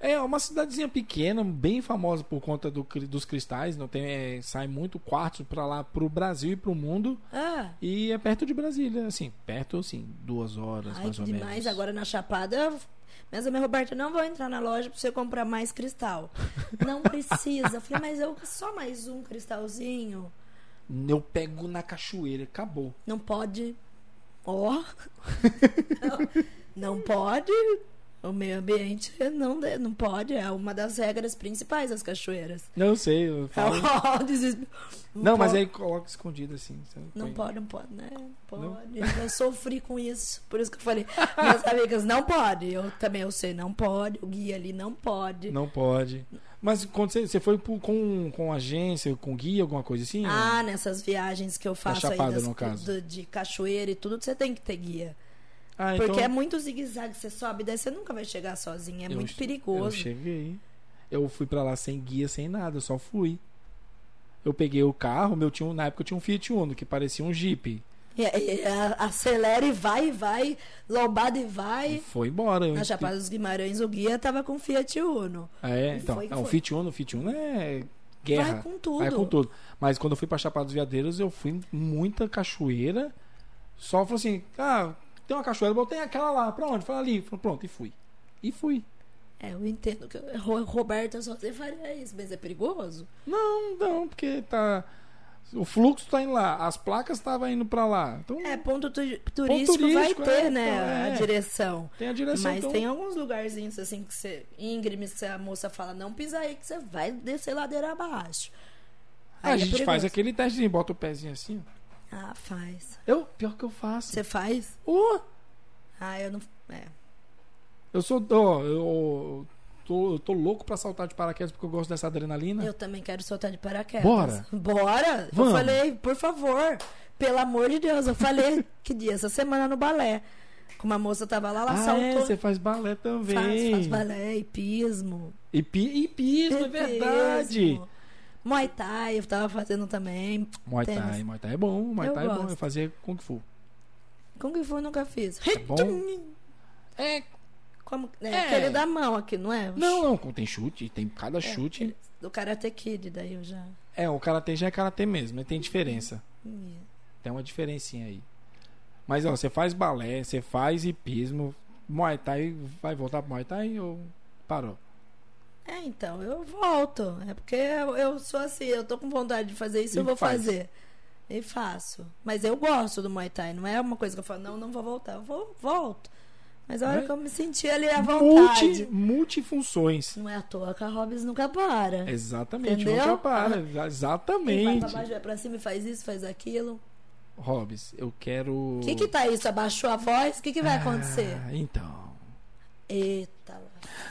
É uma cidadezinha pequena, bem famosa por conta do, dos cristais. Não tem, é, sai muito quartzo para lá, pro Brasil e pro mundo. Ah. E é perto de Brasília, assim, perto, assim, duas horas Ai, mais ou demais. menos. Agora na Chapada, mas a minha Roberta, não vou entrar na loja para você comprar mais cristal. Não precisa. Eu falei, mas eu só mais um cristalzinho. Eu pego na cachoeira, acabou. Não pode. Ó. Oh. não, não pode. O meio ambiente não, não pode, é uma das regras principais das cachoeiras. Não sei, eu falo. não, não mas aí coloca escondido assim. Não pode, não pode, né? Pode. Não? Eu sofri com isso. Por isso que eu falei, minhas amigas, não pode. Eu também eu sei, não pode. O guia ali não pode. Não pode. Mas quando você, você foi com, com agência, com guia, alguma coisa assim? Ah, ou... nessas viagens que eu faço Chapada, aí das, do, de cachoeira e tudo, você tem que ter guia. Ah, Porque então... é muito zigue-zague, você sobe, daí você nunca vai chegar sozinho, é eu muito perigoso. Eu cheguei. Eu fui para lá sem guia, sem nada, eu só fui. Eu peguei o carro, meu tinha, na época eu tinha um Fiat Uno, que parecia um Jeep. E, e, acelera e vai, e vai, lombada e vai. E foi embora. Na Chapada dos Guimarães, o guia tava com Fiat Uno. É, então, foi, é, o Fiat Uno, o Fiat Uno é guerra. Vai com tudo. Vai com tudo. Mas quando eu fui pra Chapada dos Veadeiros, eu fui muita cachoeira. Só falou assim, ah, tem uma cachoeira, botei aquela lá. Pra onde? Falei ali. Falei, pronto, e fui. E fui. É, eu entendo que Roberta só você faria isso, mas é perigoso? Não, não, porque tá. O fluxo tá indo lá, as placas estavam indo para lá. Então, é, ponto, tu, turístico, turístico, vai ter, é, né, então, é. a direção. Tem a direção. Mas então... tem alguns lugarzinhos assim que você. íngremes que a moça fala, não pisa aí, que você vai descer ladeira abaixo. Aí a é gente faz aquele teste, bota o pezinho assim, ó. Ah, faz. Eu? Pior que eu faço. Você faz? Uh! Ah, eu não. É. Eu sou. Ó, eu tô, eu tô louco pra saltar de paraquedas porque eu gosto dessa adrenalina. Eu também quero soltar de paraquedas. Bora! Bora! Vamos. Eu falei, por favor, pelo amor de Deus, eu falei que dia? Essa semana no balé. uma moça tava lá, ela ah, é? saltou. É, você faz balé também. Faz, faz balé, hipismo. Hipi, hipismo, é verdade. Muay Thai, eu tava fazendo também. Muay Thai, Muay Thai é bom, Muay Thai é bom. Eu fazia Kung Fu. Kung Fu eu nunca fiz. É bom? É. Como, é, é, aquele da mão aqui, não é? Não, não, tem chute, tem cada é, chute. Do Karate Kid, daí eu já. É, o Karate já é Karate mesmo, tem diferença. Tem uma diferencinha aí. Mas ó, você faz balé, você faz hipismo, Muay Thai, vai voltar pro Muay Thai ou parou? É, então, eu volto. É porque eu, eu sou assim, eu tô com vontade de fazer isso, e eu vou faz. fazer. E faço. Mas eu gosto do Muay Thai. Não é uma coisa que eu falo, não, não vou voltar. Eu vou, volto. Mas a hora é? que eu me senti ali à vontade. Multi, multifunções. Não é à toa que a Hobbs nunca para. Exatamente, Entendeu? nunca para. Exatamente. Vai pra baixo, vai pra cima e faz isso, faz aquilo. Hobbs, eu quero. O que que tá isso? Abaixou a voz? O que que vai ah, acontecer? Então. Eita.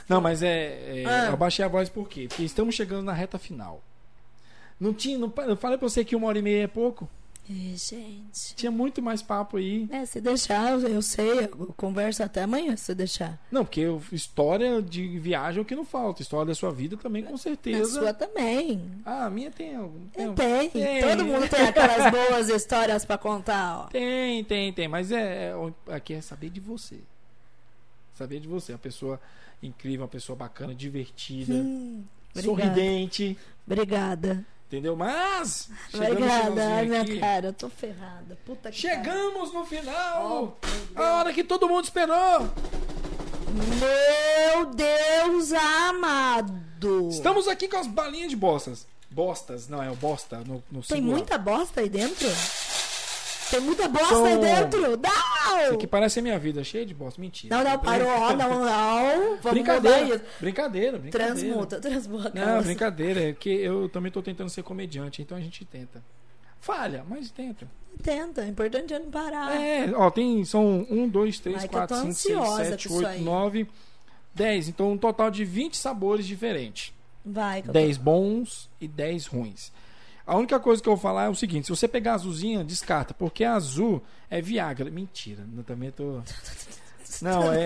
Não, mas é. é ah. Eu abaixei a voz por quê? Porque estamos chegando na reta final. Não tinha. Não, eu falei pra você que uma hora e meia é pouco? É, gente. Tinha muito mais papo aí. É, se deixar, eu sei, eu converso até amanhã, se deixar. Não, porque história de viagem é o que não falta. História da sua vida também, com certeza. A sua também. Ah, a minha tem. Tem, tem. tem. Todo mundo tem aquelas boas histórias para contar, ó. Tem, tem, tem. Mas é, é, aqui é saber de você. Saber de você. Uma pessoa incrível, uma pessoa bacana, divertida, hum, sorridente. Obrigada. Entendeu? Mas. Obrigada, minha aqui. cara, eu tô ferrada. Puta que Chegamos cara. no final! Oh, a hora que todo mundo esperou! Meu Deus amado! Estamos aqui com as balinhas de bostas. Bostas, não é o bosta no, no Tem muita bosta aí dentro? Tem muita bosta aí dentro? Não! Isso aqui parece a minha vida, cheia de bosta. Mentira. Não, não, parou, não, não. Vamos brincadeira, brincadeira, brincadeira. Transmuta, transmuta. Não, brincadeira. É que eu também tô tentando ser comediante, então a gente tenta. Falha, mas tenta. Tenta, o importante é não parar. É, ó, tem, são 1, 2, 3, 4, 5, 6, 7, 8, 9, 10. Então um total de 20 sabores diferentes. Vai, 10 bons e 10 ruins. A única coisa que eu vou falar é o seguinte: se você pegar a azulzinha, descarta, porque a azul é Viagra. Mentira, eu também tô. Não, é.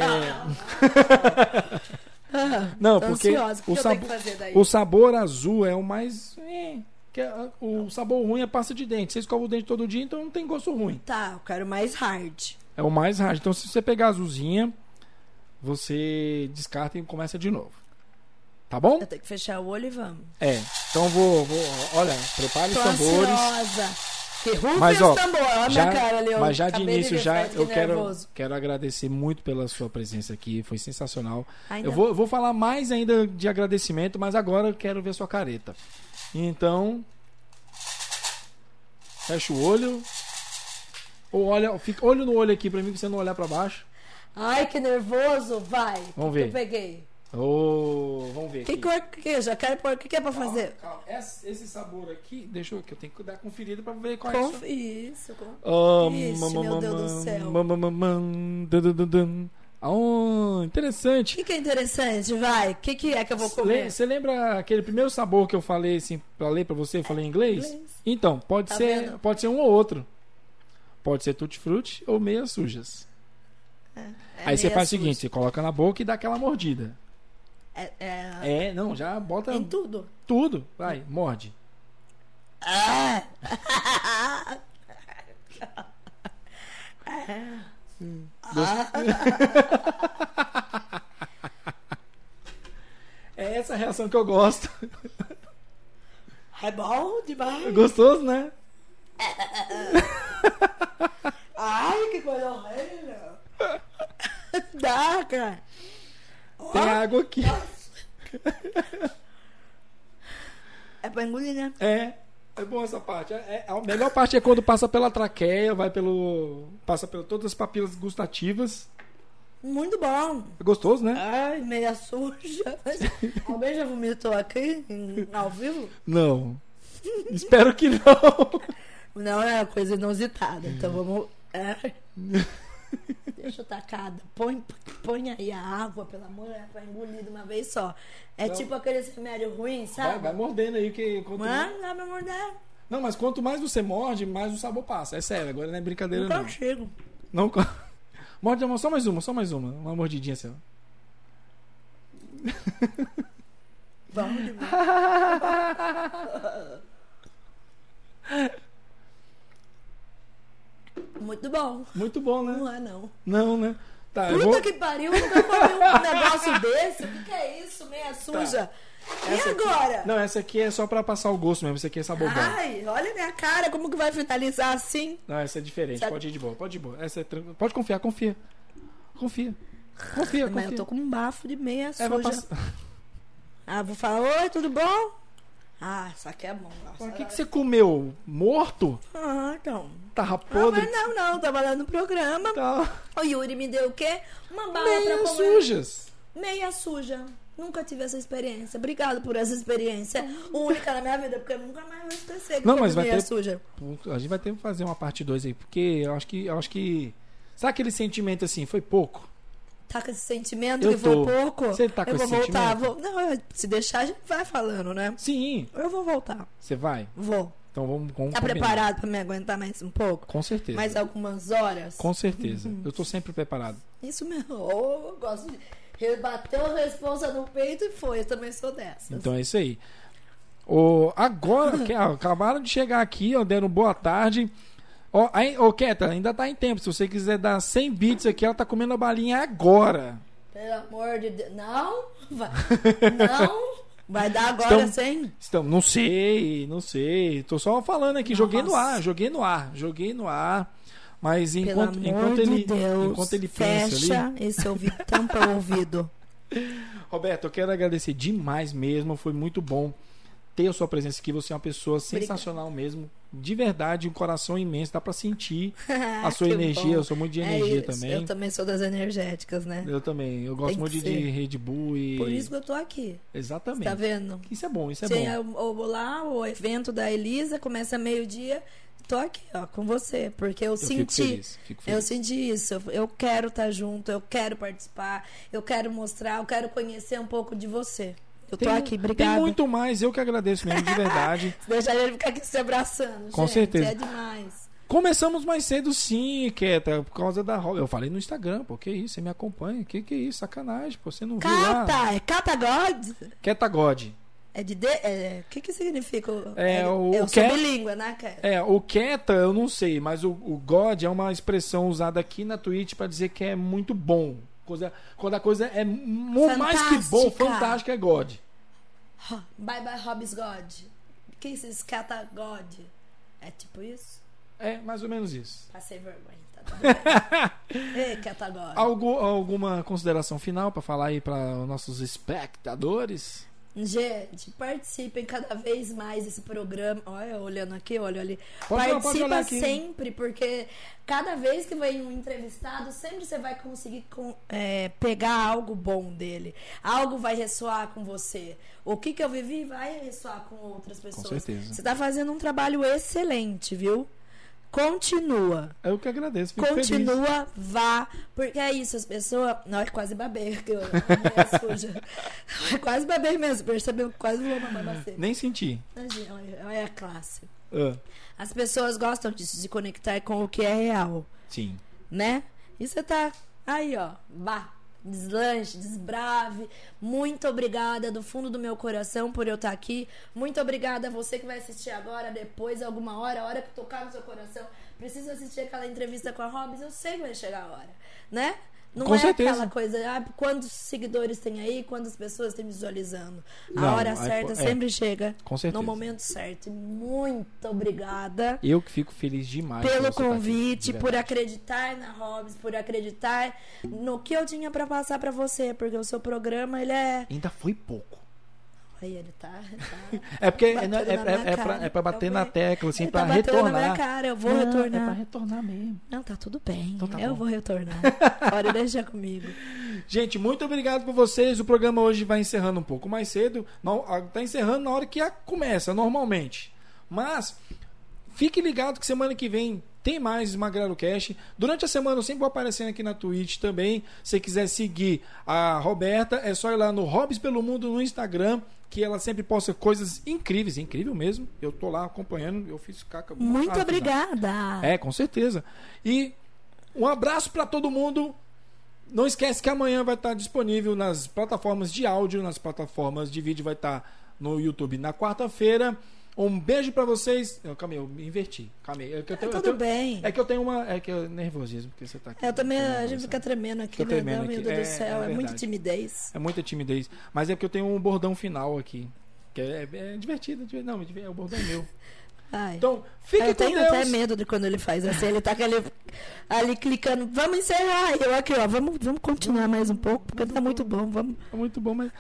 Não, porque o, sabo... o sabor azul é o mais. É, que é, o sabor ruim é pasta de dente. Você escova o dente todo dia, então não tem gosto ruim. Tá, eu quero mais hard. É o mais hard. Então, se você pegar a azulzinha, você descarta e começa de novo. Tá bom? Eu tenho que fechar o olho e vamos. É. Então vou. vou olha, prepare os tambores. Ansiosa. Que mas, ó, olha já, minha cara ali. Mas já de início, já eu quero, quero agradecer muito pela sua presença aqui. Foi sensacional. Ainda. Eu vou, vou falar mais ainda de agradecimento, mas agora eu quero ver sua careta. Então. Fecha o olho. Ou olha, fica olho no olho aqui pra mim, pra você não olhar pra baixo. Ai, que nervoso. Vai. Vamos ver. eu peguei. Oh, vamos ver. Que cor que é? Já quero pôr. O que, que é pra calma, fazer? Calma. Esse, esse, sabor aqui, deixa eu que eu tenho que dar conferida pra ver qual Conf... é isso. Com... Oh, Ixi, meu Deus do céu. Oh, interessante. O que, que, é interessante? Vai. O que, que é que eu vou comer? Você lembra aquele primeiro sabor que eu falei assim para ler para você? Eu falei em inglês? inglês? Então, pode tá ser, vendo? pode ser um ou outro. Pode ser tutti frutti ou meias sujas. É, é Aí você faz suja. o seguinte, você coloca na boca e dá aquela mordida. É, é... é, não, já bota. Em tudo? Tudo. Vai, morde. Ah! hum. é essa a reação que eu gosto. É bom demais. Gostoso, né? Ai, que coisa horrível. Dá, cara. Tem água aqui. É pra engolir, né? É. É bom essa parte. É, é, a melhor parte é quando passa pela traqueia, vai pelo. passa por todas as papilas gustativas. Muito bom. É gostoso, né? Ai, meia suja. Alguém já vomitou aqui, em, ao vivo? Não. Espero que não. Não é uma coisa inusitada, então vamos. É. Deixa tacada. Põe, põe aí a água, pelo amor, é pra engolir de uma vez só. É não. tipo aquele remédio ruim, sabe? Vai, vai mordendo aí que. Quanto Mano, dá pra morder. Não, mas quanto mais você morde, mais o sabor passa. É sério, agora não é brincadeira, não. Não consigo. Não Morde a mão, só mais uma, só mais uma. Uma mordidinha assim, ó. Vamos de Muito bom. Muito bom, né? Não é, não. Não, né? Tá, Puta vou... que pariu, nunca um negócio desse. O que, que, é isso? Meia tá. suja. Tá. E essa agora? Aqui... Não, essa aqui é só pra passar o gosto mesmo. Essa aqui é sabor Ai, olha minha cara, como que vai finalizar assim? Não, essa é diferente. Sabe? Pode ir de boa, pode ir de boa. Essa é tran... Pode confiar, confia. Confia. Confia, Mas eu tô com um bafo de meia é, suja. Pass... Ah, vou falar, oi, tudo bom? Ah, isso aqui é bom. O que, que você comeu? Morto? Ah, então. Tava podre? Ah, mas não, não, tava lá no programa. Tá. O Yuri me deu o quê? Uma bala Meia pra comer. sujas. Meia suja. Nunca tive essa experiência. Obrigado por essa experiência. Única na minha vida, porque eu nunca mais vou esquecer que não, mas vai meia ter, suja. A gente vai ter que fazer uma parte 2 aí, porque eu acho que. Eu acho que. Sabe aquele sentimento assim, foi pouco? Tá com esse sentimento eu que tô. foi pouco? Você tá com eu esse vou voltar. Vou... Não, se deixar, a gente vai falando, né? Sim. Eu vou voltar. Você vai? Vou. Então vamos, vamos Tá combinar. preparado para me aguentar mais um pouco? Com certeza. Mais algumas horas? Com certeza. Uhum. Eu tô sempre preparado. Isso mesmo. Oh, eu gosto de. Rebateu a responsa no peito e foi. Eu também sou dessa. Então é isso aí. O, agora, ó, acabaram de chegar aqui, ó, deram boa tarde. Ó, aí, ô Keta, ainda tá em tempo. Se você quiser dar 100 bits aqui, ela tá comendo a balinha agora. Pelo amor de Deus. Não? Vai. Não? Vai dar agora estamos, 100? Estamos, não sei, não sei. Tô só falando aqui. Nossa. Joguei no ar, joguei no ar, joguei no ar. Mas enquanto, enquanto ele, de Deus, enquanto ele pensa fecha ali... esse ouvido, tampa o ouvido. Roberto, eu quero agradecer demais mesmo. Foi muito bom ter a sua presença aqui. Você é uma pessoa sensacional mesmo. De verdade, um coração imenso. Dá para sentir a sua energia. Bom. Eu sou muito de é energia é também. Eu também sou das energéticas, né? Eu também. Eu gosto muito de, de Red Bull e. Por isso que eu tô aqui. Exatamente. tá vendo? Isso é bom, isso é Sim, bom. Eu, eu lá, o evento da Elisa começa meio-dia. Tô aqui, ó, com você, porque eu, eu senti, fico feliz, fico feliz. eu senti isso. Eu quero estar tá junto, eu quero participar, eu quero mostrar, eu quero conhecer um pouco de você. Eu tô tem, aqui, obrigada. Tem muito mais, eu que agradeço mesmo, de verdade. Deixa ele ficar aqui se abraçando. Com gente, certeza. É demais. Começamos mais cedo, sim, Keta, por causa da Eu falei no Instagram, pô, que isso, você me acompanha? Que que é isso? Sacanagem, pô, você não Cata, viu lá. é Cata God? Keta God. É de. de é, o que que significa? É, é o. Eu sou bilíngue, né, Keta? É, o Keta eu não sei, mas o, o God é uma expressão usada aqui na Twitch para dizer que é muito bom. Coisa, quando a coisa é mais que bom, fantástico é God. Bye bye Hobbs God. Que isso? Escata God. É tipo isso? É, mais ou menos isso. Passei vergonha, tá. Ei. Algu alguma consideração final para falar aí para os nossos espectadores? Gente, participem cada vez mais desse programa. Olha, olhando aqui, olha ali. Pode, Participa sempre, porque cada vez que vem um entrevistado, sempre você vai conseguir com, é, pegar algo bom dele. Algo vai ressoar com você. O que, que eu vivi vai ressoar com outras pessoas. Com certeza. Você está fazendo um trabalho excelente, viu? Continua. Eu que agradeço. Continua, feliz. vá. Porque é isso, as pessoas. Não, é quase babei, que eu, é suja. É quase babei mesmo, percebeu? Quase vou mamar Nem senti. Olha a classe. Uh. As pessoas gostam de se conectar com o que é real. Sim. Né? E você tá aí, ó. Vá deslanche, desbrave. Muito obrigada do fundo do meu coração por eu estar aqui. Muito obrigada a você que vai assistir agora, depois, alguma hora, a hora que tocar no seu coração. Precisa assistir aquela entrevista com a Hobbs, eu sei que vai chegar a hora, né? Não Com é certeza. aquela coisa, ah, quantos seguidores tem aí, quantas pessoas tem visualizando. A Não, hora certa é, sempre chega Com certeza. no momento certo. Muito obrigada. Eu que fico feliz demais pelo tá convite, tá por acreditar na Hobbs, por acreditar no que eu tinha para passar para você, porque o seu programa ele é Ainda foi pouco. Aí ele tá. tá é porque é, é, é, é, pra, é pra bater na tecla, assim, ele pra tá retornar. Na minha cara, eu vou não, retornar. É pra retornar mesmo. Não, tá tudo bem. Então tá eu bom. vou retornar. Pode deixar comigo. Gente, muito obrigado por vocês. O programa hoje vai encerrando um pouco mais cedo. Não, tá encerrando na hora que começa, normalmente. Mas fique ligado que semana que vem tem mais Magrelo Cash. Durante a semana eu sempre vou aparecendo aqui na Twitch também. Se quiser seguir a Roberta, é só ir lá no Hobbs pelo Mundo no Instagram que ela sempre posta coisas incríveis, incrível mesmo. Eu tô lá acompanhando, eu fiz caca muito, muito obrigada. É, com certeza. E Um abraço para todo mundo. Não esquece que amanhã vai estar disponível nas plataformas de áudio, nas plataformas de vídeo vai estar no YouTube na quarta-feira. Um beijo para vocês. Eu, calma aí, eu me inverti. Calma aí. É que eu tenho, é, tudo eu tenho, bem. É que eu tenho uma. É que eu nervosismo, porque você tá aqui. Eu também, a gente fica tremendo aqui, né? Tremendo Meu Deus é, do céu, é, é muita timidez. É muita timidez. Mas é porque eu tenho um bordão final aqui. Que é, é, é divertido. Não, é o bordão meu. Ai. Então, fique eu com tenho até medo de quando ele faz assim. Ele tá ali, ali clicando, vamos encerrar. Eu aqui, ó, vamos, vamos continuar mais um pouco, porque tá muito bom. Vamos. É muito bom, mas.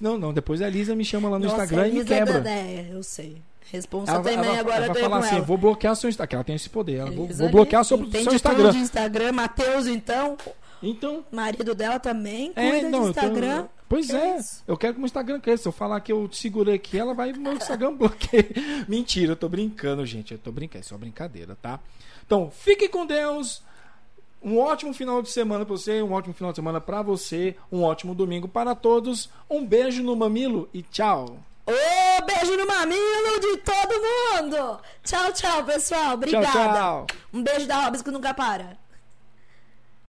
Não, não, depois a Lisa me chama lá no Nossa, Instagram e me quebra. É, eu sei. Responsa ela, também ela, agora. Ela vai falar assim: ela. vou bloquear seu Instagram. Ela tem esse poder. Ela, vou, vou, bloquear seu, seu Instagram. de Instagram. Matheus, então. Então. Marido dela também é, cuida é, não, Instagram. Tô, pois que é. Isso? Eu quero que o meu Instagram cresça. Se eu falar que eu segurei aqui, ela vai meu Instagram bloqueia. Mentira, eu tô brincando, gente. Eu tô brincando. É só brincadeira, tá? Então, fique com Deus. Um ótimo final de semana para você, um ótimo final de semana para você, um ótimo domingo para todos. Um beijo no mamilo e tchau. Ô, beijo no mamilo de todo mundo. Tchau, tchau, pessoal. Obrigada. Tchau, tchau. Um beijo da Robes que nunca para.